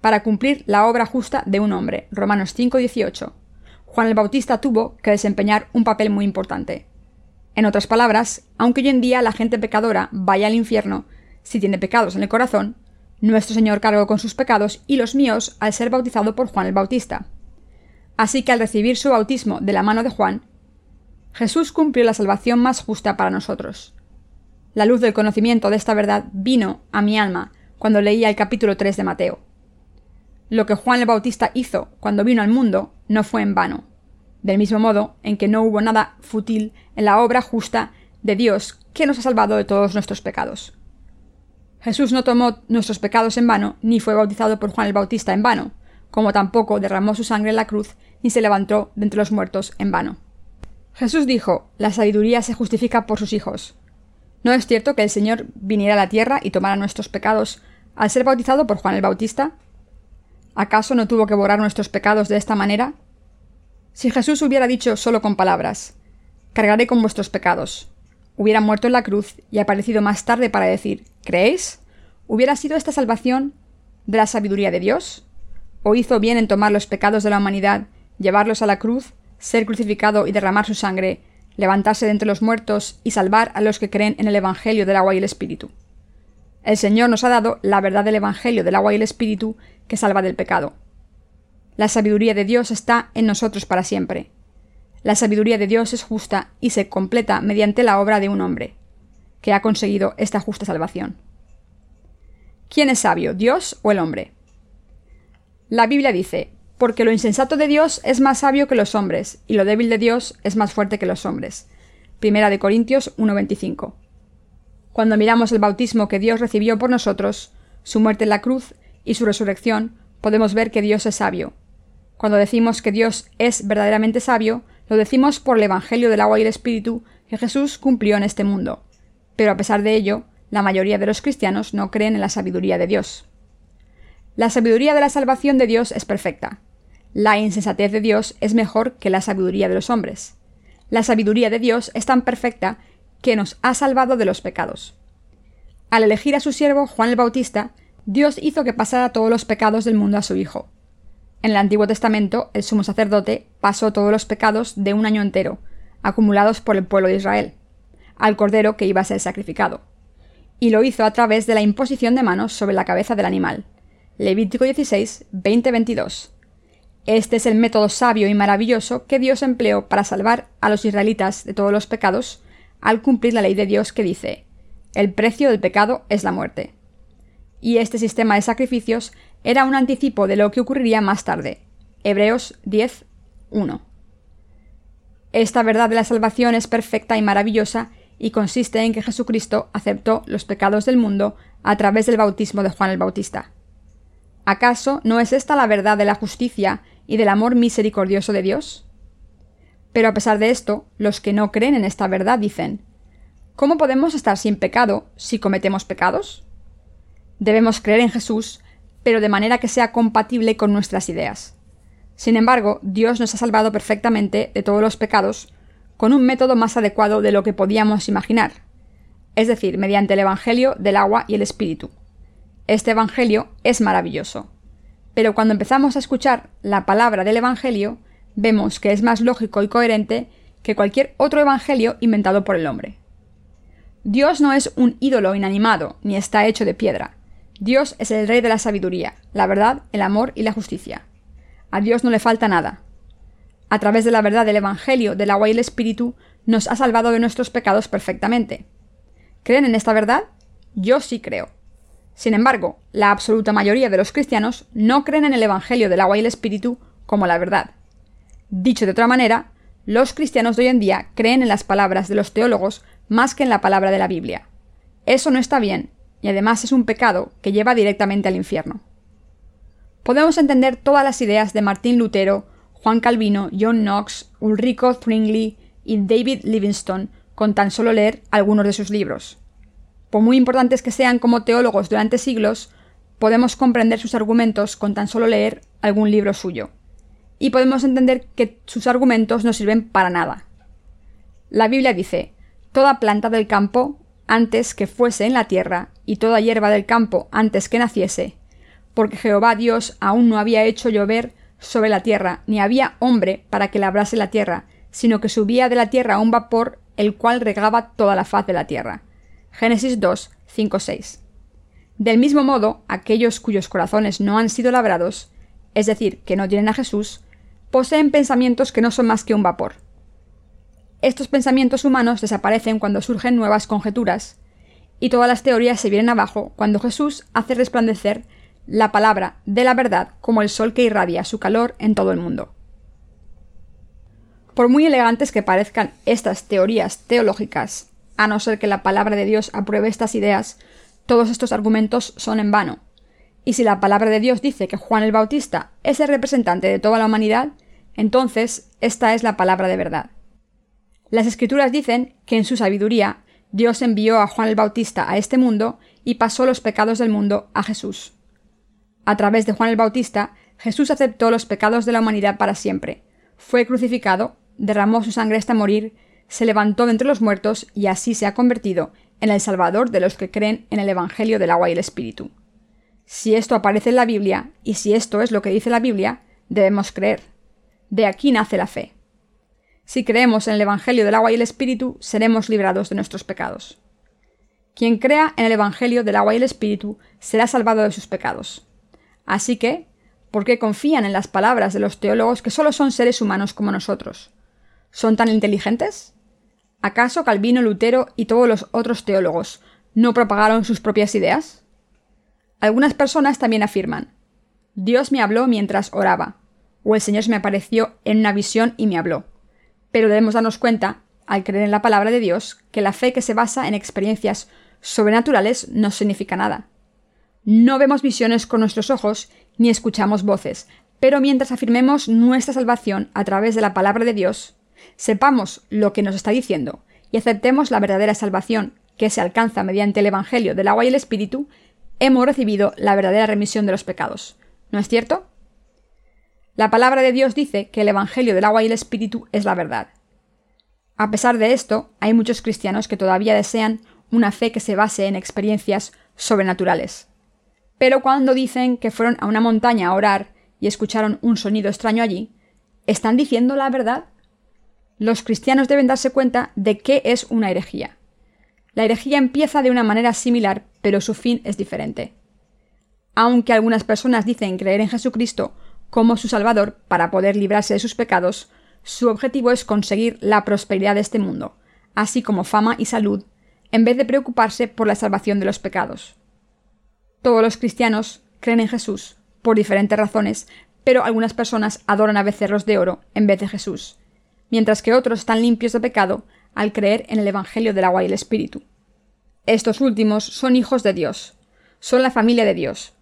Para cumplir la obra justa de un hombre, Romanos 5:18, Juan el Bautista tuvo que desempeñar un papel muy importante. En otras palabras, aunque hoy en día la gente pecadora vaya al infierno si tiene pecados en el corazón, nuestro Señor cargó con sus pecados y los míos al ser bautizado por Juan el Bautista. Así que al recibir su bautismo de la mano de Juan, Jesús cumplió la salvación más justa para nosotros. La luz del conocimiento de esta verdad vino a mi alma cuando leía el capítulo 3 de Mateo. Lo que Juan el Bautista hizo cuando vino al mundo no fue en vano, del mismo modo en que no hubo nada fútil en la obra justa de Dios que nos ha salvado de todos nuestros pecados. Jesús no tomó nuestros pecados en vano, ni fue bautizado por Juan el Bautista en vano, como tampoco derramó su sangre en la cruz, ni se levantó de entre los muertos en vano. Jesús dijo, la sabiduría se justifica por sus hijos. ¿No es cierto que el Señor viniera a la tierra y tomara nuestros pecados al ser bautizado por Juan el Bautista? ¿Acaso no tuvo que borrar nuestros pecados de esta manera? Si Jesús hubiera dicho solo con palabras, cargaré con vuestros pecados, hubiera muerto en la cruz y aparecido más tarde para decir, ¿creéis? ¿Hubiera sido esta salvación de la sabiduría de Dios? ¿O hizo bien en tomar los pecados de la humanidad, llevarlos a la cruz ser crucificado y derramar su sangre, levantarse de entre los muertos y salvar a los que creen en el Evangelio del agua y el Espíritu. El Señor nos ha dado la verdad del Evangelio del agua y el Espíritu que salva del pecado. La sabiduría de Dios está en nosotros para siempre. La sabiduría de Dios es justa y se completa mediante la obra de un hombre, que ha conseguido esta justa salvación. ¿Quién es sabio, Dios o el hombre? La Biblia dice, porque lo insensato de Dios es más sabio que los hombres, y lo débil de Dios es más fuerte que los hombres. Primera de Corintios 1.25. Cuando miramos el bautismo que Dios recibió por nosotros, su muerte en la cruz y su resurrección, podemos ver que Dios es sabio. Cuando decimos que Dios es verdaderamente sabio, lo decimos por el Evangelio del agua y el Espíritu que Jesús cumplió en este mundo. Pero a pesar de ello, la mayoría de los cristianos no creen en la sabiduría de Dios. La sabiduría de la salvación de Dios es perfecta. La insensatez de Dios es mejor que la sabiduría de los hombres. La sabiduría de Dios es tan perfecta que nos ha salvado de los pecados. Al elegir a su siervo Juan el Bautista, Dios hizo que pasara todos los pecados del mundo a su Hijo. En el Antiguo Testamento, el sumo sacerdote pasó todos los pecados de un año entero, acumulados por el pueblo de Israel, al cordero que iba a ser sacrificado. Y lo hizo a través de la imposición de manos sobre la cabeza del animal. Levítico 16, 20-22. Este es el método sabio y maravilloso que Dios empleó para salvar a los israelitas de todos los pecados al cumplir la ley de Dios que dice, el precio del pecado es la muerte. Y este sistema de sacrificios era un anticipo de lo que ocurriría más tarde. Hebreos 10, 1. Esta verdad de la salvación es perfecta y maravillosa y consiste en que Jesucristo aceptó los pecados del mundo a través del bautismo de Juan el Bautista. ¿Acaso no es esta la verdad de la justicia y del amor misericordioso de Dios? Pero a pesar de esto, los que no creen en esta verdad dicen, ¿cómo podemos estar sin pecado si cometemos pecados? Debemos creer en Jesús, pero de manera que sea compatible con nuestras ideas. Sin embargo, Dios nos ha salvado perfectamente de todos los pecados con un método más adecuado de lo que podíamos imaginar, es decir, mediante el Evangelio del agua y el Espíritu. Este Evangelio es maravilloso. Pero cuando empezamos a escuchar la palabra del Evangelio, vemos que es más lógico y coherente que cualquier otro Evangelio inventado por el hombre. Dios no es un ídolo inanimado, ni está hecho de piedra. Dios es el Rey de la sabiduría, la verdad, el amor y la justicia. A Dios no le falta nada. A través de la verdad del Evangelio, del agua y el Espíritu, nos ha salvado de nuestros pecados perfectamente. ¿Creen en esta verdad? Yo sí creo. Sin embargo, la absoluta mayoría de los cristianos no creen en el Evangelio del agua y el Espíritu como la verdad. Dicho de otra manera, los cristianos de hoy en día creen en las palabras de los teólogos más que en la palabra de la Biblia. Eso no está bien, y además es un pecado que lleva directamente al infierno. Podemos entender todas las ideas de Martín Lutero, Juan Calvino, John Knox, Ulrico Zwingli y David Livingstone con tan solo leer algunos de sus libros por muy importantes que sean como teólogos durante siglos, podemos comprender sus argumentos con tan solo leer algún libro suyo. Y podemos entender que sus argumentos no sirven para nada. La Biblia dice, toda planta del campo antes que fuese en la tierra, y toda hierba del campo antes que naciese, porque Jehová Dios aún no había hecho llover sobre la tierra, ni había hombre para que labrase la tierra, sino que subía de la tierra un vapor, el cual regaba toda la faz de la tierra. Génesis 2, 5, 6. Del mismo modo, aquellos cuyos corazones no han sido labrados, es decir, que no tienen a Jesús, poseen pensamientos que no son más que un vapor. Estos pensamientos humanos desaparecen cuando surgen nuevas conjeturas, y todas las teorías se vienen abajo cuando Jesús hace resplandecer la palabra de la verdad como el sol que irradia su calor en todo el mundo. Por muy elegantes que parezcan estas teorías teológicas, a no ser que la palabra de Dios apruebe estas ideas, todos estos argumentos son en vano. Y si la palabra de Dios dice que Juan el Bautista es el representante de toda la humanidad, entonces esta es la palabra de verdad. Las escrituras dicen que en su sabiduría Dios envió a Juan el Bautista a este mundo y pasó los pecados del mundo a Jesús. A través de Juan el Bautista, Jesús aceptó los pecados de la humanidad para siempre. Fue crucificado, derramó su sangre hasta morir, se levantó de entre los muertos y así se ha convertido en el Salvador de los que creen en el Evangelio del agua y el Espíritu. Si esto aparece en la Biblia, y si esto es lo que dice la Biblia, debemos creer. De aquí nace la fe. Si creemos en el Evangelio del agua y el Espíritu, seremos librados de nuestros pecados. Quien crea en el Evangelio del agua y el Espíritu será salvado de sus pecados. Así que, ¿por qué confían en las palabras de los teólogos que solo son seres humanos como nosotros? ¿Son tan inteligentes? ¿Acaso Calvino, Lutero y todos los otros teólogos no propagaron sus propias ideas? Algunas personas también afirman, Dios me habló mientras oraba, o el Señor se me apareció en una visión y me habló. Pero debemos darnos cuenta, al creer en la palabra de Dios, que la fe que se basa en experiencias sobrenaturales no significa nada. No vemos visiones con nuestros ojos ni escuchamos voces, pero mientras afirmemos nuestra salvación a través de la palabra de Dios, sepamos lo que nos está diciendo y aceptemos la verdadera salvación que se alcanza mediante el Evangelio del agua y el Espíritu, hemos recibido la verdadera remisión de los pecados. ¿No es cierto? La palabra de Dios dice que el Evangelio del agua y el Espíritu es la verdad. A pesar de esto, hay muchos cristianos que todavía desean una fe que se base en experiencias sobrenaturales. Pero cuando dicen que fueron a una montaña a orar y escucharon un sonido extraño allí, ¿están diciendo la verdad? Los cristianos deben darse cuenta de qué es una herejía. La herejía empieza de una manera similar, pero su fin es diferente. Aunque algunas personas dicen creer en Jesucristo como su Salvador para poder librarse de sus pecados, su objetivo es conseguir la prosperidad de este mundo, así como fama y salud, en vez de preocuparse por la salvación de los pecados. Todos los cristianos creen en Jesús, por diferentes razones, pero algunas personas adoran a becerros de oro en vez de Jesús, mientras que otros están limpios de pecado al creer en el Evangelio del agua y el Espíritu. Estos últimos son hijos de Dios, son la familia de Dios,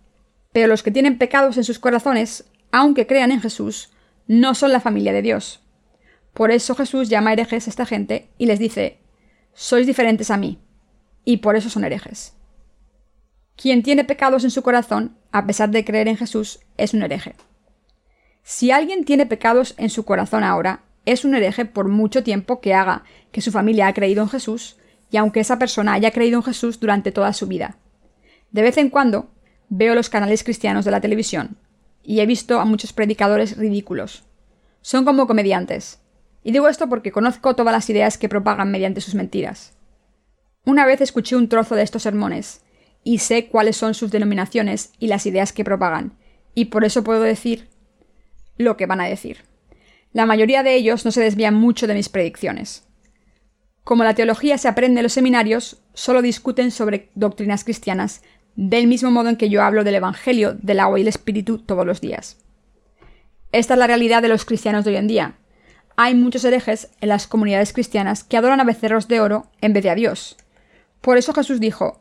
pero los que tienen pecados en sus corazones aunque crean en Jesús, no son la familia de Dios. Por eso Jesús llama herejes a esta gente y les dice, sois diferentes a mí, y por eso son herejes. Quien tiene pecados en su corazón, a pesar de creer en Jesús, es un hereje. Si alguien tiene pecados en su corazón ahora, es un hereje por mucho tiempo que haga que su familia ha creído en Jesús, y aunque esa persona haya creído en Jesús durante toda su vida. De vez en cuando veo los canales cristianos de la televisión, y he visto a muchos predicadores ridículos. Son como comediantes. Y digo esto porque conozco todas las ideas que propagan mediante sus mentiras. Una vez escuché un trozo de estos sermones, y sé cuáles son sus denominaciones y las ideas que propagan, y por eso puedo decir lo que van a decir. La mayoría de ellos no se desvían mucho de mis predicciones. Como la teología se aprende en los seminarios, solo discuten sobre doctrinas cristianas del mismo modo en que yo hablo del Evangelio, del agua y el Espíritu todos los días. Esta es la realidad de los cristianos de hoy en día. Hay muchos herejes en las comunidades cristianas que adoran a becerros de oro en vez de a Dios. Por eso Jesús dijo,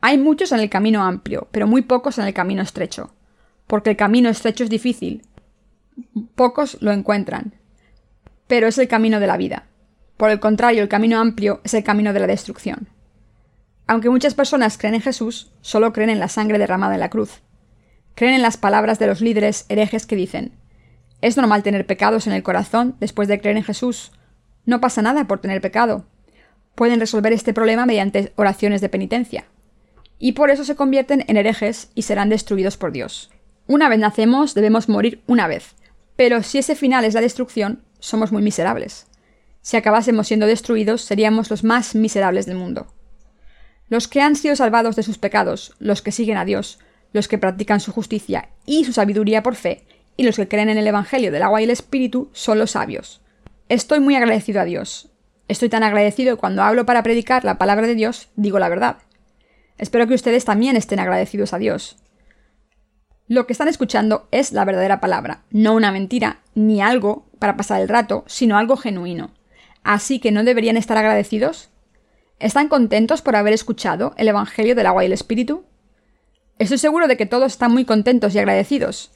hay muchos en el camino amplio, pero muy pocos en el camino estrecho, porque el camino estrecho es difícil. Pocos lo encuentran, pero es el camino de la vida. Por el contrario, el camino amplio es el camino de la destrucción. Aunque muchas personas creen en Jesús, solo creen en la sangre derramada en la cruz. Creen en las palabras de los líderes herejes que dicen, es normal tener pecados en el corazón después de creer en Jesús. No pasa nada por tener pecado. pueden resolver este problema mediante oraciones de penitencia. Y por eso se convierten en herejes y serán destruidos por Dios. Una vez nacemos, debemos morir una vez. Pero si ese final es la destrucción, somos muy miserables. Si acabásemos siendo destruidos, seríamos los más miserables del mundo. Los que han sido salvados de sus pecados, los que siguen a Dios, los que practican su justicia y su sabiduría por fe, y los que creen en el Evangelio del agua y el Espíritu, son los sabios. Estoy muy agradecido a Dios. Estoy tan agradecido que cuando hablo para predicar la palabra de Dios, digo la verdad. Espero que ustedes también estén agradecidos a Dios. Lo que están escuchando es la verdadera palabra, no una mentira, ni algo para pasar el rato, sino algo genuino. Así que no deberían estar agradecidos. ¿Están contentos por haber escuchado el Evangelio del agua y el Espíritu? Estoy seguro de que todos están muy contentos y agradecidos.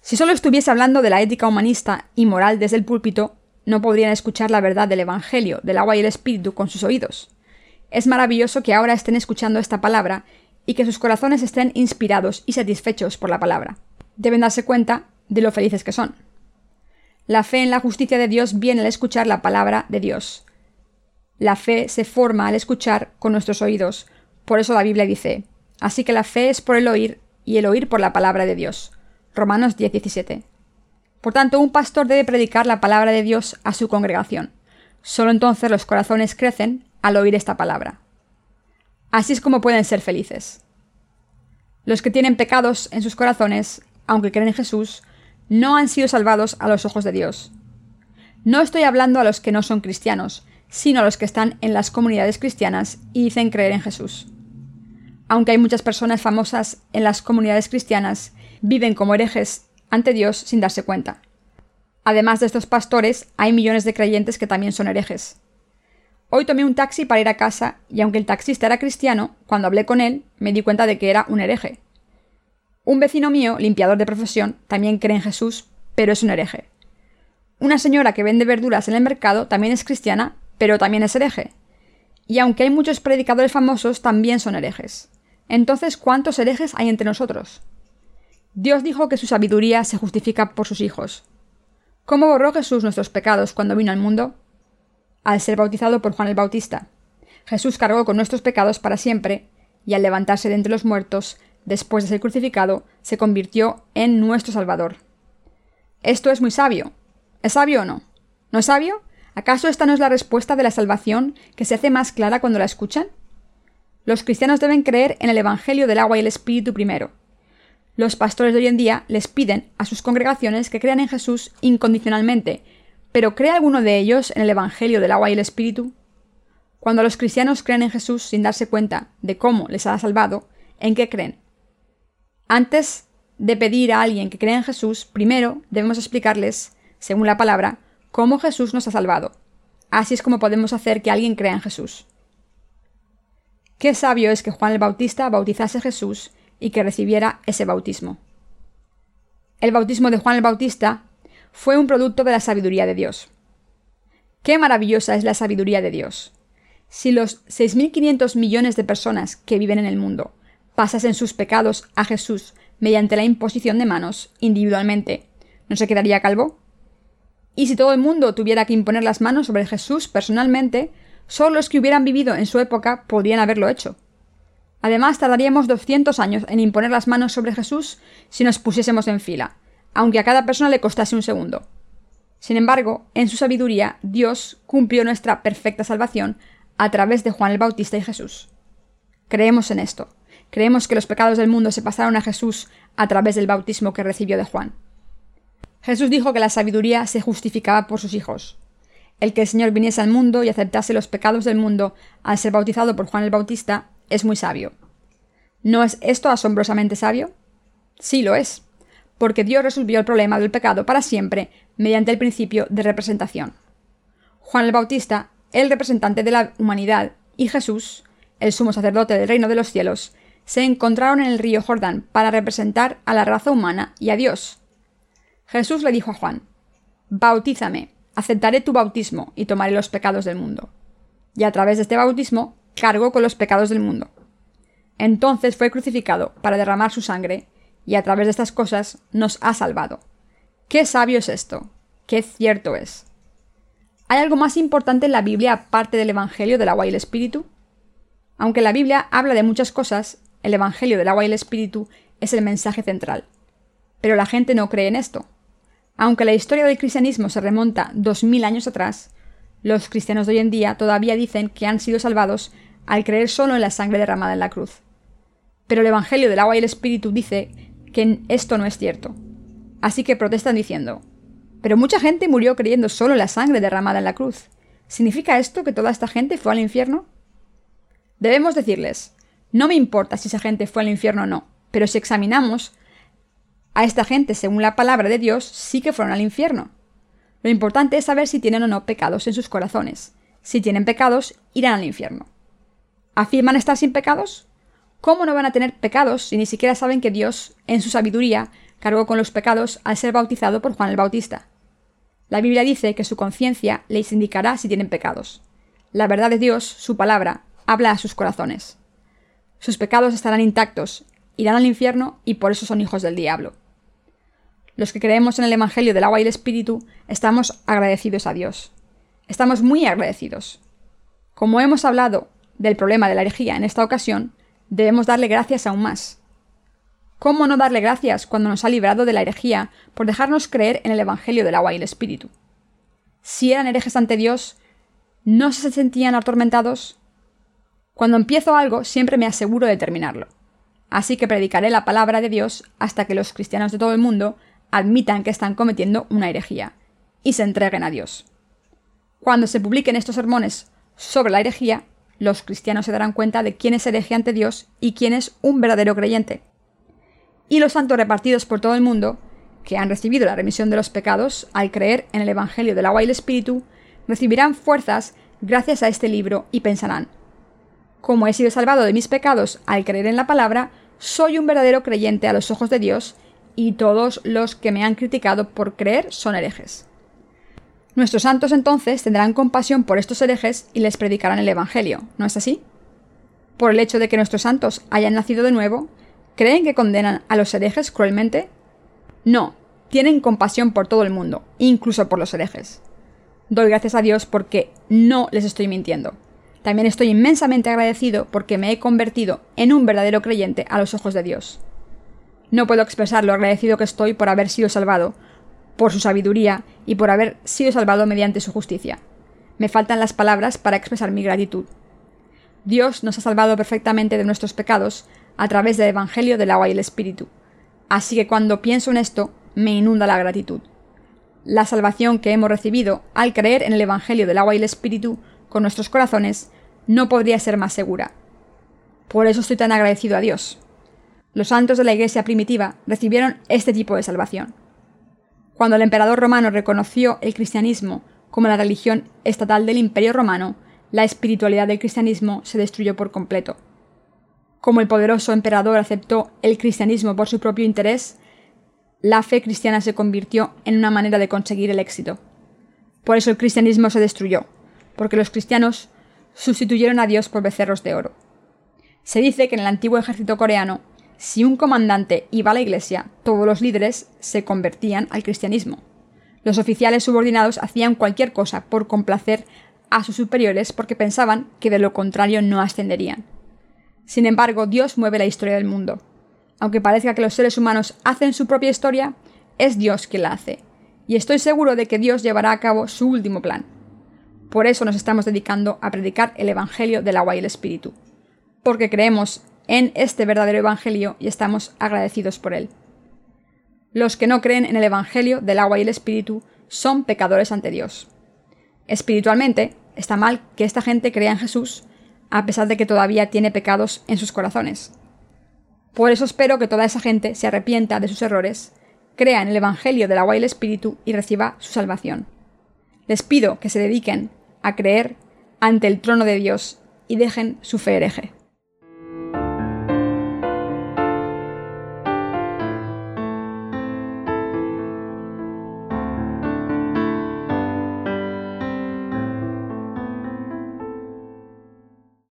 Si solo estuviese hablando de la ética humanista y moral desde el púlpito, no podrían escuchar la verdad del Evangelio, del agua y el Espíritu con sus oídos. Es maravilloso que ahora estén escuchando esta palabra y que sus corazones estén inspirados y satisfechos por la palabra. Deben darse cuenta de lo felices que son. La fe en la justicia de Dios viene al escuchar la palabra de Dios. La fe se forma al escuchar con nuestros oídos. Por eso la Biblia dice, así que la fe es por el oír y el oír por la palabra de Dios. Romanos 10:17. Por tanto, un pastor debe predicar la palabra de Dios a su congregación. Solo entonces los corazones crecen al oír esta palabra. Así es como pueden ser felices. Los que tienen pecados en sus corazones, aunque creen en Jesús, no han sido salvados a los ojos de Dios. No estoy hablando a los que no son cristianos, sino a los que están en las comunidades cristianas y dicen creer en Jesús. Aunque hay muchas personas famosas en las comunidades cristianas, viven como herejes ante Dios sin darse cuenta. Además de estos pastores, hay millones de creyentes que también son herejes. Hoy tomé un taxi para ir a casa y aunque el taxista era cristiano, cuando hablé con él me di cuenta de que era un hereje. Un vecino mío, limpiador de profesión, también cree en Jesús, pero es un hereje. Una señora que vende verduras en el mercado también es cristiana, pero también es hereje. Y aunque hay muchos predicadores famosos, también son herejes. Entonces, ¿cuántos herejes hay entre nosotros? Dios dijo que su sabiduría se justifica por sus hijos. ¿Cómo borró Jesús nuestros pecados cuando vino al mundo? Al ser bautizado por Juan el Bautista. Jesús cargó con nuestros pecados para siempre, y al levantarse de entre los muertos, después de ser crucificado, se convirtió en nuestro Salvador. Esto es muy sabio. ¿Es sabio o no? ¿No es sabio? ¿Acaso esta no es la respuesta de la salvación que se hace más clara cuando la escuchan? Los cristianos deben creer en el Evangelio del agua y el Espíritu primero, los pastores de hoy en día les piden a sus congregaciones que crean en Jesús incondicionalmente, pero ¿cree alguno de ellos en el Evangelio del agua y el Espíritu? Cuando los cristianos creen en Jesús sin darse cuenta de cómo les ha salvado, ¿en qué creen? Antes de pedir a alguien que crea en Jesús, primero debemos explicarles, según la palabra, cómo Jesús nos ha salvado. Así es como podemos hacer que alguien crea en Jesús. Qué sabio es que Juan el Bautista bautizase a Jesús y que recibiera ese bautismo. El bautismo de Juan el Bautista fue un producto de la sabiduría de Dios. Qué maravillosa es la sabiduría de Dios. Si los 6.500 millones de personas que viven en el mundo pasasen sus pecados a Jesús mediante la imposición de manos individualmente, ¿no se quedaría calvo? Y si todo el mundo tuviera que imponer las manos sobre Jesús personalmente, solo los que hubieran vivido en su época podrían haberlo hecho. Además, tardaríamos 200 años en imponer las manos sobre Jesús si nos pusiésemos en fila, aunque a cada persona le costase un segundo. Sin embargo, en su sabiduría, Dios cumplió nuestra perfecta salvación a través de Juan el Bautista y Jesús. Creemos en esto. Creemos que los pecados del mundo se pasaron a Jesús a través del bautismo que recibió de Juan. Jesús dijo que la sabiduría se justificaba por sus hijos. El que el Señor viniese al mundo y aceptase los pecados del mundo al ser bautizado por Juan el Bautista es muy sabio. ¿No es esto asombrosamente sabio? Sí lo es, porque Dios resolvió el problema del pecado para siempre mediante el principio de representación. Juan el Bautista, el representante de la humanidad, y Jesús, el sumo sacerdote del reino de los cielos, se encontraron en el río Jordán para representar a la raza humana y a Dios. Jesús le dijo a Juan, Bautízame, aceptaré tu bautismo y tomaré los pecados del mundo. Y a través de este bautismo cargó con los pecados del mundo. Entonces fue crucificado para derramar su sangre, y a través de estas cosas nos ha salvado. Qué sabio es esto, qué cierto es. ¿Hay algo más importante en la Biblia aparte del Evangelio del agua y el Espíritu? Aunque la Biblia habla de muchas cosas, el Evangelio del agua y el Espíritu es el mensaje central. Pero la gente no cree en esto. Aunque la historia del cristianismo se remonta dos mil años atrás, los cristianos de hoy en día todavía dicen que han sido salvados al creer solo en la sangre derramada en la cruz. Pero el Evangelio del agua y el Espíritu dice que esto no es cierto. Así que protestan diciendo, pero mucha gente murió creyendo solo la sangre derramada en la cruz. ¿Significa esto que toda esta gente fue al infierno? Debemos decirles, no me importa si esa gente fue al infierno o no, pero si examinamos a esta gente según la palabra de Dios, sí que fueron al infierno. Lo importante es saber si tienen o no pecados en sus corazones. Si tienen pecados, irán al infierno. ¿Afirman estar sin pecados? ¿Cómo no van a tener pecados si ni siquiera saben que Dios, en su sabiduría, cargó con los pecados al ser bautizado por Juan el Bautista? La Biblia dice que su conciencia les indicará si tienen pecados. La verdad de Dios, su palabra, habla a sus corazones. Sus pecados estarán intactos, irán al infierno y por eso son hijos del diablo. Los que creemos en el Evangelio del agua y el Espíritu estamos agradecidos a Dios. Estamos muy agradecidos. Como hemos hablado del problema de la herejía en esta ocasión, debemos darle gracias aún más. ¿Cómo no darle gracias cuando nos ha librado de la herejía por dejarnos creer en el Evangelio del agua y el Espíritu? Si eran herejes ante Dios, ¿no se sentían atormentados? Cuando empiezo algo, siempre me aseguro de terminarlo. Así que predicaré la palabra de Dios hasta que los cristianos de todo el mundo admitan que están cometiendo una herejía y se entreguen a Dios. Cuando se publiquen estos sermones sobre la herejía, los cristianos se darán cuenta de quién es hereje ante Dios y quién es un verdadero creyente. Y los santos repartidos por todo el mundo, que han recibido la remisión de los pecados al creer en el Evangelio del agua y el Espíritu, recibirán fuerzas gracias a este libro y pensarán, como he sido salvado de mis pecados al creer en la palabra, soy un verdadero creyente a los ojos de Dios, y todos los que me han criticado por creer son herejes. Nuestros santos entonces tendrán compasión por estos herejes y les predicarán el Evangelio, ¿no es así? Por el hecho de que nuestros santos hayan nacido de nuevo, ¿creen que condenan a los herejes cruelmente? No, tienen compasión por todo el mundo, incluso por los herejes. Doy gracias a Dios porque no les estoy mintiendo. También estoy inmensamente agradecido porque me he convertido en un verdadero creyente a los ojos de Dios. No puedo expresar lo agradecido que estoy por haber sido salvado, por su sabiduría y por haber sido salvado mediante su justicia. Me faltan las palabras para expresar mi gratitud. Dios nos ha salvado perfectamente de nuestros pecados a través del Evangelio del agua y el Espíritu. Así que cuando pienso en esto, me inunda la gratitud. La salvación que hemos recibido al creer en el Evangelio del agua y el Espíritu con nuestros corazones no podría ser más segura. Por eso estoy tan agradecido a Dios. Los santos de la Iglesia primitiva recibieron este tipo de salvación. Cuando el emperador romano reconoció el cristianismo como la religión estatal del imperio romano, la espiritualidad del cristianismo se destruyó por completo. Como el poderoso emperador aceptó el cristianismo por su propio interés, la fe cristiana se convirtió en una manera de conseguir el éxito. Por eso el cristianismo se destruyó, porque los cristianos sustituyeron a Dios por becerros de oro. Se dice que en el antiguo ejército coreano, si un comandante iba a la iglesia, todos los líderes se convertían al cristianismo. Los oficiales subordinados hacían cualquier cosa por complacer a sus superiores porque pensaban que de lo contrario no ascenderían. Sin embargo, Dios mueve la historia del mundo. Aunque parezca que los seres humanos hacen su propia historia, es Dios quien la hace. Y estoy seguro de que Dios llevará a cabo su último plan. Por eso nos estamos dedicando a predicar el Evangelio del agua y el Espíritu, porque creemos en este verdadero Evangelio y estamos agradecidos por él. Los que no creen en el Evangelio del agua y el Espíritu son pecadores ante Dios. Espiritualmente, está mal que esta gente crea en Jesús, a pesar de que todavía tiene pecados en sus corazones. Por eso espero que toda esa gente se arrepienta de sus errores, crea en el Evangelio del agua y el Espíritu y reciba su salvación. Les pido que se dediquen a creer ante el trono de Dios y dejen su fe hereje.